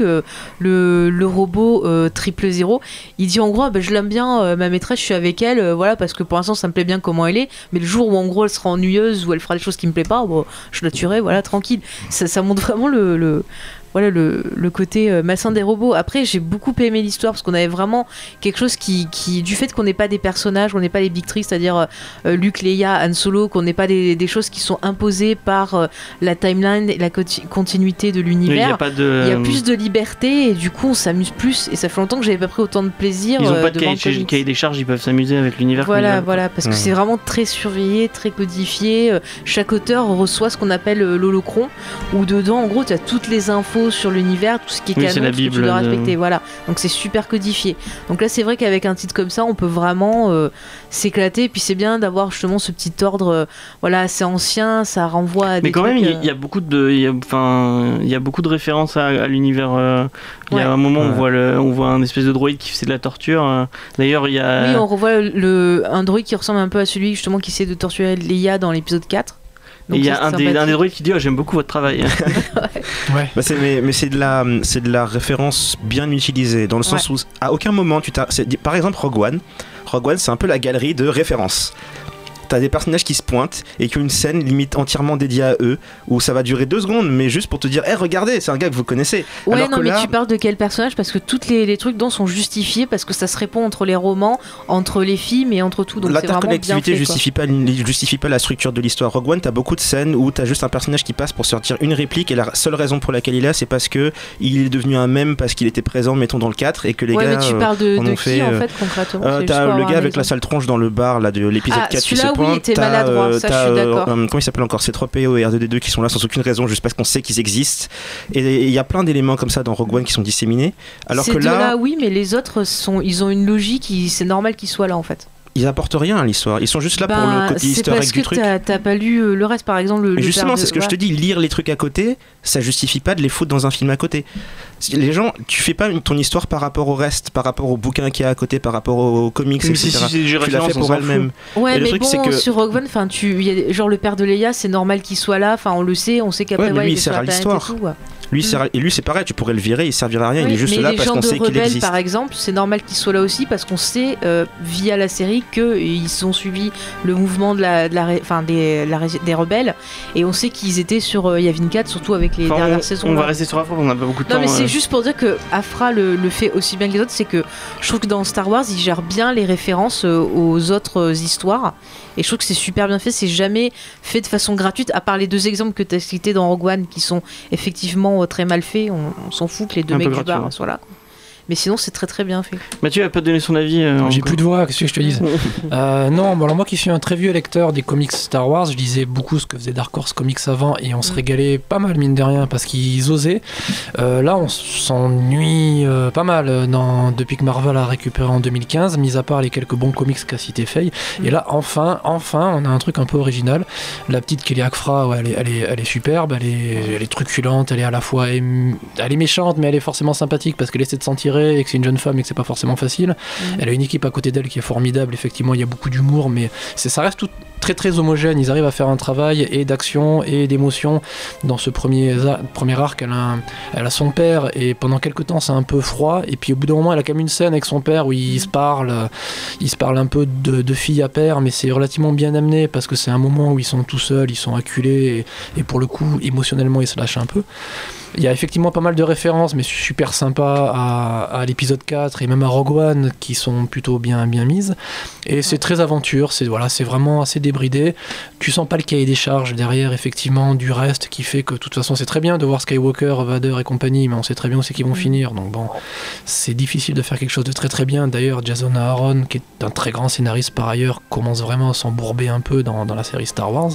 le, robot euh, triple zéro, il dit en gros, ah, bah, je l'aime bien, euh, ma maîtresse, je suis avec elle, euh, voilà, parce que pour l'instant, ça me plaît bien comment elle est. Mais le jour où en gros, elle sera ennuyeuse ou elle fera des choses qui me plaisent pas, bon, je la tuerai, voilà, tranquille. Ça, montre vraiment le voilà le, le côté euh, malsain des robots. Après, j'ai beaucoup aimé l'histoire parce qu'on avait vraiment quelque chose qui, qui du fait qu'on n'est pas des personnages, qu'on n'est pas les big three, c'est-à-dire euh, Luke, Leia, Han Solo, qu'on n'est pas des, des choses qui sont imposées par euh, la timeline et la conti- continuité de il l'univers. de. Il y a plus de liberté et du coup on s'amuse plus et ça fait longtemps que j'avais pas pris autant de plaisir. Ils ont euh, pas de cahier, des charges, ils peuvent s'amuser avec l'univers. Voilà, voilà, parce que Ouais. c'est vraiment très surveillé, très codifié. Euh, Chaque auteur reçoit ce qu'on appelle euh, l'holocron, où dedans, en gros, tu as toutes les infos sur l'univers, tout ce qui est Oui, canon, c'est la tout ce que tu Bible dois de- respecter. Voilà, donc c'est super codifié. Donc là, c'est vrai qu'avec un titre comme ça, on peut vraiment euh, s'éclater. Et puis c'est bien d'avoir justement ce petit ordre, euh, voilà, assez ancien, ça renvoie à des Mais quand même, il y, a- euh, il y a beaucoup de, il y a- enfin, il y a beaucoup de références à, à l'univers. euh, Il y a Ouais. un moment, on voit le, on voit un espèce de droïde qui fait de la torture. euh. D'ailleurs, il y a. Oui, on revoit le, un droïde qui ressemble un peu à celui justement qui essaie de torturer Leia dans l'épisode 4. Et il y a un des, un des droïdes qui dit oh, j'aime beaucoup votre travail. [laughs] Ouais. Bah, c'est- mais mais c'est de la c'est de la référence bien utilisée dans le sens où à aucun moment tu t'as c'est- par exemple Rogue One. Rogue One c'est un peu la galerie de références T'as des personnages qui se pointent et qui ont une scène limite entièrement dédiée à eux où ça va durer deux secondes mais juste pour te dire hé regardez c'est un gars que vous connaissez Ouais, Alors non, que mais là- tu parles de quel personnage? Parce que tous les, les trucs dont sont justifiés parce que ça se répond entre les romans, entre les films et entre tout. Donc L'interconnectivité justifie pas, justifie pas la structure de l'histoire. Rogue One, t'as beaucoup de scènes où t'as juste un personnage qui passe pour sortir une réplique et la seule raison pour laquelle il est là, c'est parce que il est devenu un mème parce qu'il était présent, mettons dans le 4 et que les ouais, gars. mais tu euh, parles de, en de ont qui fait, en euh, fait concrètement? euh, t'as le gars avec la sale tronche dans le bar là de l'épisode Ah, 4 qui se oui, pointe. était T'as, maladroit, ça, je suis d'accord. euh, comment il s'appelle encore C3PO et R2D2 qui sont là sans aucune raison, juste parce qu'on sait qu'ils existent. Et il y a plein d'éléments comme ça dans Rogue One qui sont disséminés. Alors que là, deux-là, oui, mais les autres, sont, ils ont une logique, c'est normal qu'ils soient là en fait. Ils apportent rien à l'histoire. Ils sont juste là pour le côté c'est easter parce egg que du truc. t'as pas lu euh, le reste, par exemple. Le, justement, c'est ce que je te dis, lire les trucs à côté, ça justifie pas de les foutre dans un film à côté. Si Les gens, tu fais pas ton histoire par rapport au reste, par rapport au bouquin qu'il y a à côté, par rapport aux comics, Même si etc. c'est des tu l'as fait pour elle-même. Ouais, Et le mais truc, bon, c'est que- sur Rogue One, enfin, tu, il y a- genre le père de Leia, c'est normal qu'il soit là. Enfin, on le sait, on sait qu'après, Ouais, ouais, lui, il il sert la à l'histoire. Lui, c'est- et lui, c'est pareil, tu pourrais le virer, il servira à rien, il est juste mais là les parce qu'on de sait qu'il rebelles, existe. par exemple, c'est normal qu'ils soient là aussi parce qu'on sait euh, via la série qu'ils ont suivi le mouvement de la, de la, ré- enfin, des, la ré- des rebelles et on sait qu'ils étaient sur euh, Yavin 4, surtout avec les Enfin, dernières on, saisons. on va rester sur Afro, on n'a pas beaucoup de Non temps. mais c'est euh. juste pour dire que Afra le, le fait aussi bien que les autres, c'est que je trouve que dans Star Wars, ils gèrent bien les références aux autres histoires. Et je trouve que c'est super bien fait, c'est jamais fait de façon gratuite, à part les deux exemples que tu as cités dans Rogue One qui sont effectivement euh, très mal faits, on, on s'en fout que les deux Un mecs du bar soient là. quoi. Mais sinon, c'est très très bien fait. Mathieu va pas donner son avis. euh, J'ai plus de voix, qu'est-ce que je te dise [laughs] Euh, non, bon, alors moi qui suis un très vieux lecteur des comics Star Wars, je lisais beaucoup ce que faisait Dark Horse Comics avant et on se Mm. régalait pas mal mine de rien parce qu'ils osaient. Euh, là, on s'ennuie euh, pas mal dans, depuis que Marvel a récupéré en 2015, mis à part les quelques bons comics qu'a cité Faye. Mm. Et là, enfin, enfin, on a un truc un peu original. La petite Kelly Akfra, ouais, elle, est, elle, est, elle est superbe, elle est, elle est truculente, elle est à la fois elle est méchante, mais elle est forcément sympathique parce qu'elle essaie de s'en et que c'est une jeune femme et que c'est pas forcément facile. Mm. Elle a une équipe à côté d'elle qui est formidable, effectivement, il y a beaucoup d'humour, mais ça reste tout très très homogène. Ils arrivent à faire un travail et d'action et d'émotion. Dans ce premier, premier arc, elle a, un- elle a son père et pendant quelques temps c'est un peu froid. Et puis au bout d'un moment, elle a quand même une scène avec son père où ils se parlent, ils se parlent un peu de, de fille à père, mais c'est relativement bien amené parce que c'est un moment où ils sont tout seuls, ils sont acculés et, et pour le coup, émotionnellement, ils se lâchent un peu. Il y a effectivement pas mal de références, mais super sympa à, à l'épisode 4 et même à Rogue One qui sont plutôt bien, bien mises. Et c'est très aventure, c'est voilà, vraiment assez débridé. Tu sens pas le cahier des charges derrière, effectivement, du reste qui fait que de toute façon c'est très bien de voir Skywalker, Vader et compagnie, mais on sait très bien où c'est qu'ils vont finir. Donc bon, c'est difficile de faire quelque chose de très très bien. D'ailleurs, Jason Aaron, qui est un très grand scénariste par ailleurs, commence vraiment à s'embourber un peu dans, dans la série Star Wars.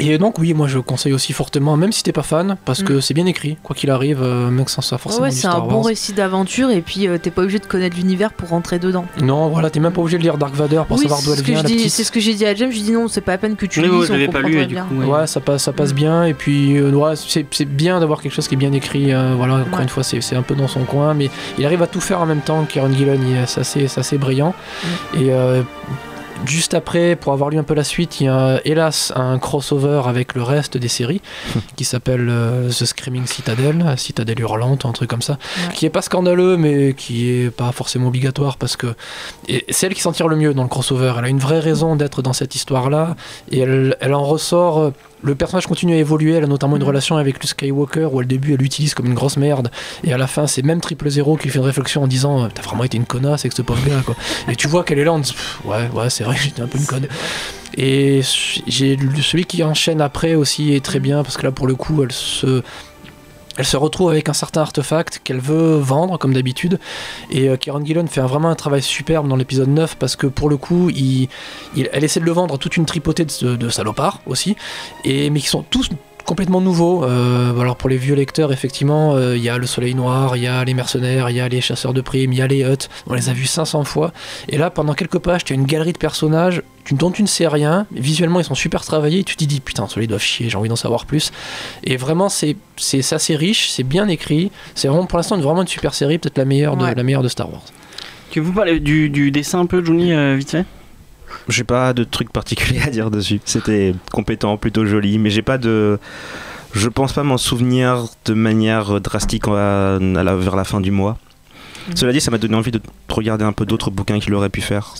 Et donc oui, moi je conseille aussi fortement, même si t'es pas fan, parce que c'est bien écrit, quoi qu'il arrive, euh, même sans ça forcément Ouais, c'est un bon récit d'aventure et puis euh, t'es pas obligé de connaître l'univers pour rentrer dedans. Non, voilà, t'es même pas obligé de lire Dark Vader pour oui, savoir d'où elle vient, c'est ce que j'ai dit à James. Je lui dis non, c'est pas la peine que tu Oui, lises. je on l'avais pas lu et du coup. ouais. Ouais, ça passe, ça passe bien. Et puis, euh, ouais, c'est bien d'avoir quelque chose qui est bien écrit. euh, voilà, encore Ouais. une fois, c'est un peu dans son coin, mais il arrive à tout faire en même temps. Kieron Gillen, il est- c'est assez, c'est assez brillant. Et euh, juste après, pour avoir lu un peu la suite, il y a hélas un crossover avec le reste des séries qui s'appelle euh, The Screaming Citadel, Citadelle hurlante, un truc comme ça, Ouais. qui est pas scandaleux, mais qui est pas forcément obligatoire parce que c'est elle qui s'en tire le mieux dans le crossover. Elle a une vraie raison d'être dans cette histoire-là et elle, elle en ressort. Le personnage continue à évoluer. Elle a notamment une Mhm. relation avec le Skywalker où, au début, elle l'utilise comme une grosse merde. Et à la fin, c'est même Triple Zero qui fait une réflexion en disant euh, T'as vraiment été une connasse avec ce pauvre gars, quoi. Et tu vois qu'elle est là, dit Pff, Ouais, ouais, c'est vrai, j'étais un peu une conne. Et j'ai lu- celui qui enchaîne après aussi est très bien parce que là, pour le coup, elle se. Elle se retrouve avec un certain artefact qu'elle veut vendre comme d'habitude et euh, Kieron Gillen fait vraiment un travail superbe dans l'épisode 9 parce que pour le coup elle essaie de le vendre à toute une tripotée de, salopards aussi mais qui sont tous complètement nouveaux. Euh, alors pour les vieux lecteurs, effectivement, euh, il y a le Soleil Noir, il y a les mercenaires, il y a les chasseurs de primes, il y a les Hutt. On les a vus 500 fois. Et là, pendant quelques pages, tu as une galerie de personnages tu- dont tu ne sais rien. Visuellement, ils sont super travaillés. Et tu te dis, putain, ceux-là, ils doivent chier, j'ai envie d'en savoir plus. Et vraiment, c'est assez riche, c'est bien écrit. C'est vraiment, pour l'instant, vraiment une super série, peut-être la meilleure de, Ouais. la meilleure de Star Wars. Tu veux vous parler du, du dessin un peu, Johnny, euh, vite fait? J'ai pas de truc particulier à dire dessus. C'était compétent, plutôt joli, mais j'ai pas de. Je pense pas m'en souvenir de manière drastique à, à la- vers la fin du mois. Mhm. Cela dit, ça m'a donné envie de regarder un peu d'autres bouquins qu'il aurait pu faire.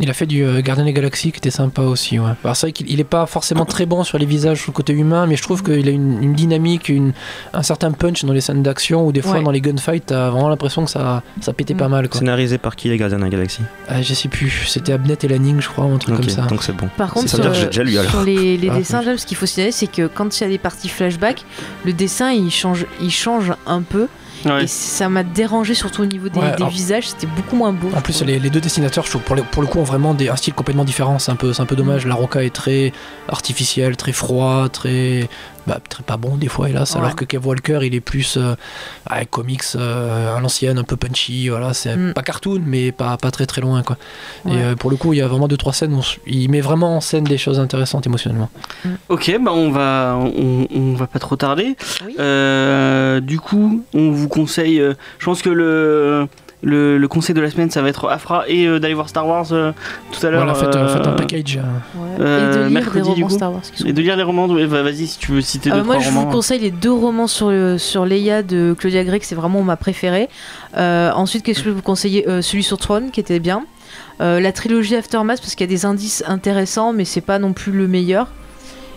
Il a fait du euh, Gardien des Galaxies qui était sympa aussi. Ouais. Alors c'est vrai qu'il il est pas forcément très bon sur les visages, sur le côté humain, mais je trouve qu'il a une, une dynamique, une, un certain punch dans les scènes d'action où des fois Ouais. dans les gunfights, t'as vraiment l'impression que ça, ça pétait pas Mm. mal. Quoi. Scénarisé par qui les Gardiens de la Galaxie Ah, je sais plus, c'était Abnett et Lanning, je crois, ou un truc comme ça. donc c'est bon. Par contre, sur, déjà lu, alors. sur les, les Ah, dessins, ce qu'il faut signaler, c'est que quand il y a des parties flashback, le dessin il change, il change un peu. Ouais. Et ça m'a dérangé, surtout au niveau des, Ouais, des alors- visages, c'était beaucoup moins beau. En plus, les, les deux dessinateurs, je trouve, pour le, pour le coup, ont vraiment des, un style complètement différent. C'est un peu, c'est un peu dommage. La Roca est très artificiel, très froid, très, bah, très pas bon des fois, hélas. Ouais. Alors que Kev Walker, il est plus euh, ouais, comics euh, à l'ancienne, un peu punchy. Voilà, c'est Mm. pas cartoon, mais pas, pas très très loin, quoi. Ouais. Et euh, pour le coup, il y a vraiment deux trois scènes où il met vraiment en scène des choses intéressantes émotionnellement. Ok, bah on va, on, on va pas trop tarder. Oui. Euh, du coup, on vous conseille. euh, je pense que le, le, le conseil de la semaine, ça va être Afra et euh, d'aller voir Star Wars euh, tout à l'heure. Voilà, faites, euh, faites un package. euh, Ouais. Euh, et de lire mercredi, des romans. Star Wars. qui sont Et de lire les romans. ouais, bah, Vas-y, si tu veux citer Euh, deux moi, trois je romans. vous conseille les deux romans sur, sur Leia de Claudia Gray, que c'est vraiment ma préférée. Euh, ensuite, qu'est-ce que je vais vous conseiller Euh, Celui sur Throne, qui était bien. Euh, la trilogie Aftermath, parce qu'il y a des indices intéressants, mais c'est pas non plus le meilleur.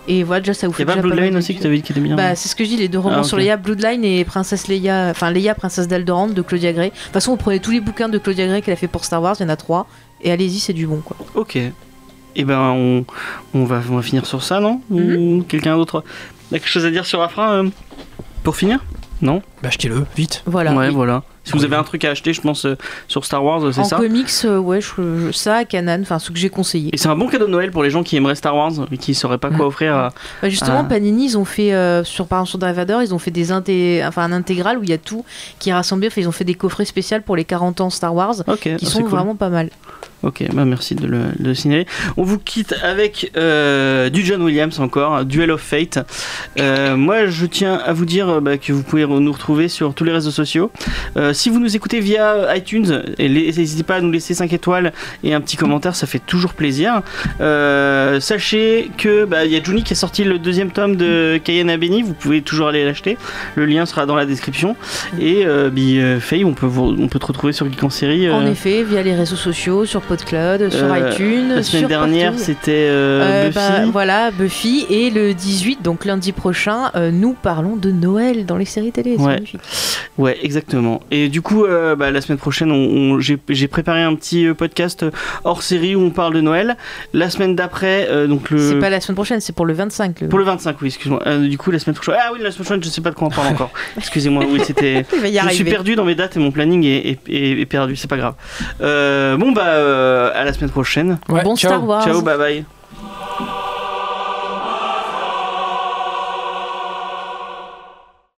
Et voilà, déjà, ça vous Il y fait a pas Bloodline aussi que d'études. t'avais dit qui était bien. Bah, c'est ce que je dis, les deux romans Ah, sur. Leia, Bloodline et Princesse Leia, enfin Leia, Princesse d'Alderaan de Claudia Gray. De toute façon, vous prenez tous les bouquins de Claudia Gray qu'elle a fait pour Star Wars, il y en a trois, et allez-y, c'est du bon quoi. Ok. Et ben on, on, va, on va finir sur ça, non? Mhm. Ou quelqu'un d'autre? A quelque chose à dire sur Afra euh, pour finir? Non Bah, achetez-le, vite. Voilà. Ouais, oui. voilà. Si vous avez un truc à acheter, je pense, euh, sur Star Wars, c'est En ça comics, euh, ouais, je- je- ça, Canon, enfin, ce que j'ai conseillé. Et c'est un bon cadeau de Noël pour les gens qui aimeraient Star Wars et qui sauraient pas quoi offrir à. Bah, justement, Ah. Panini, ils ont fait, euh, sur, par exemple, sur Dark ils ont fait des inté enfin, un intégral où il y a tout qui est rassemblé. Enfin, ils ont fait des coffrets spéciaux pour les 40 ans Star Wars Ok, qui ah, sont c'est cool. vraiment pas mal. Ok, bah merci de le, de signaler. On vous quitte avec euh, du John Williams encore, Duel of Fate. Euh, moi, je tiens à vous dire bah, que vous pouvez nous retrouver sur tous les réseaux sociaux. Euh, si vous nous écoutez via iTunes, n'hésitez pas à nous laisser 5 étoiles et un petit commentaire, ça fait toujours plaisir. Sachez que bah, il y a Juni qui a sorti le deuxième tome de Cayenne Abeni, vous pouvez toujours aller l'acheter. Le lien sera dans la description. Et Faye, on peut, vous- on peut te retrouver sur Geek en série. En effet, via les réseaux sociaux, sur PodCloud, sur Euh, iTunes, La semaine sur dernière, c'était euh, Euh, Buffy. bah, voilà, Buffy. Et le 18, donc lundi prochain, nous parlons de Noël dans les séries télé. Ouais. Ouais, exactement. Et du coup, bah, la semaine prochaine, on, on- j'ai préparé un petit podcast hors série où on parle de Noël. La semaine d'après, donc le. C'est pas la semaine prochaine, c'est pour le 25. le- Pour le 25, oui, excuse-moi. Du coup, la semaine prochaine. Ah oui, la semaine prochaine, je sais pas de quoi on parle encore. [laughs] Excusez-moi, oui, c'était. Je suis perdu dans mes dates et mon planning est, est- est- est perdu, c'est pas grave. Euh, bon, bah, euh, euh, à la semaine prochaine. Ouais. Bon ciao. Star Wars. Ciao, bye bye.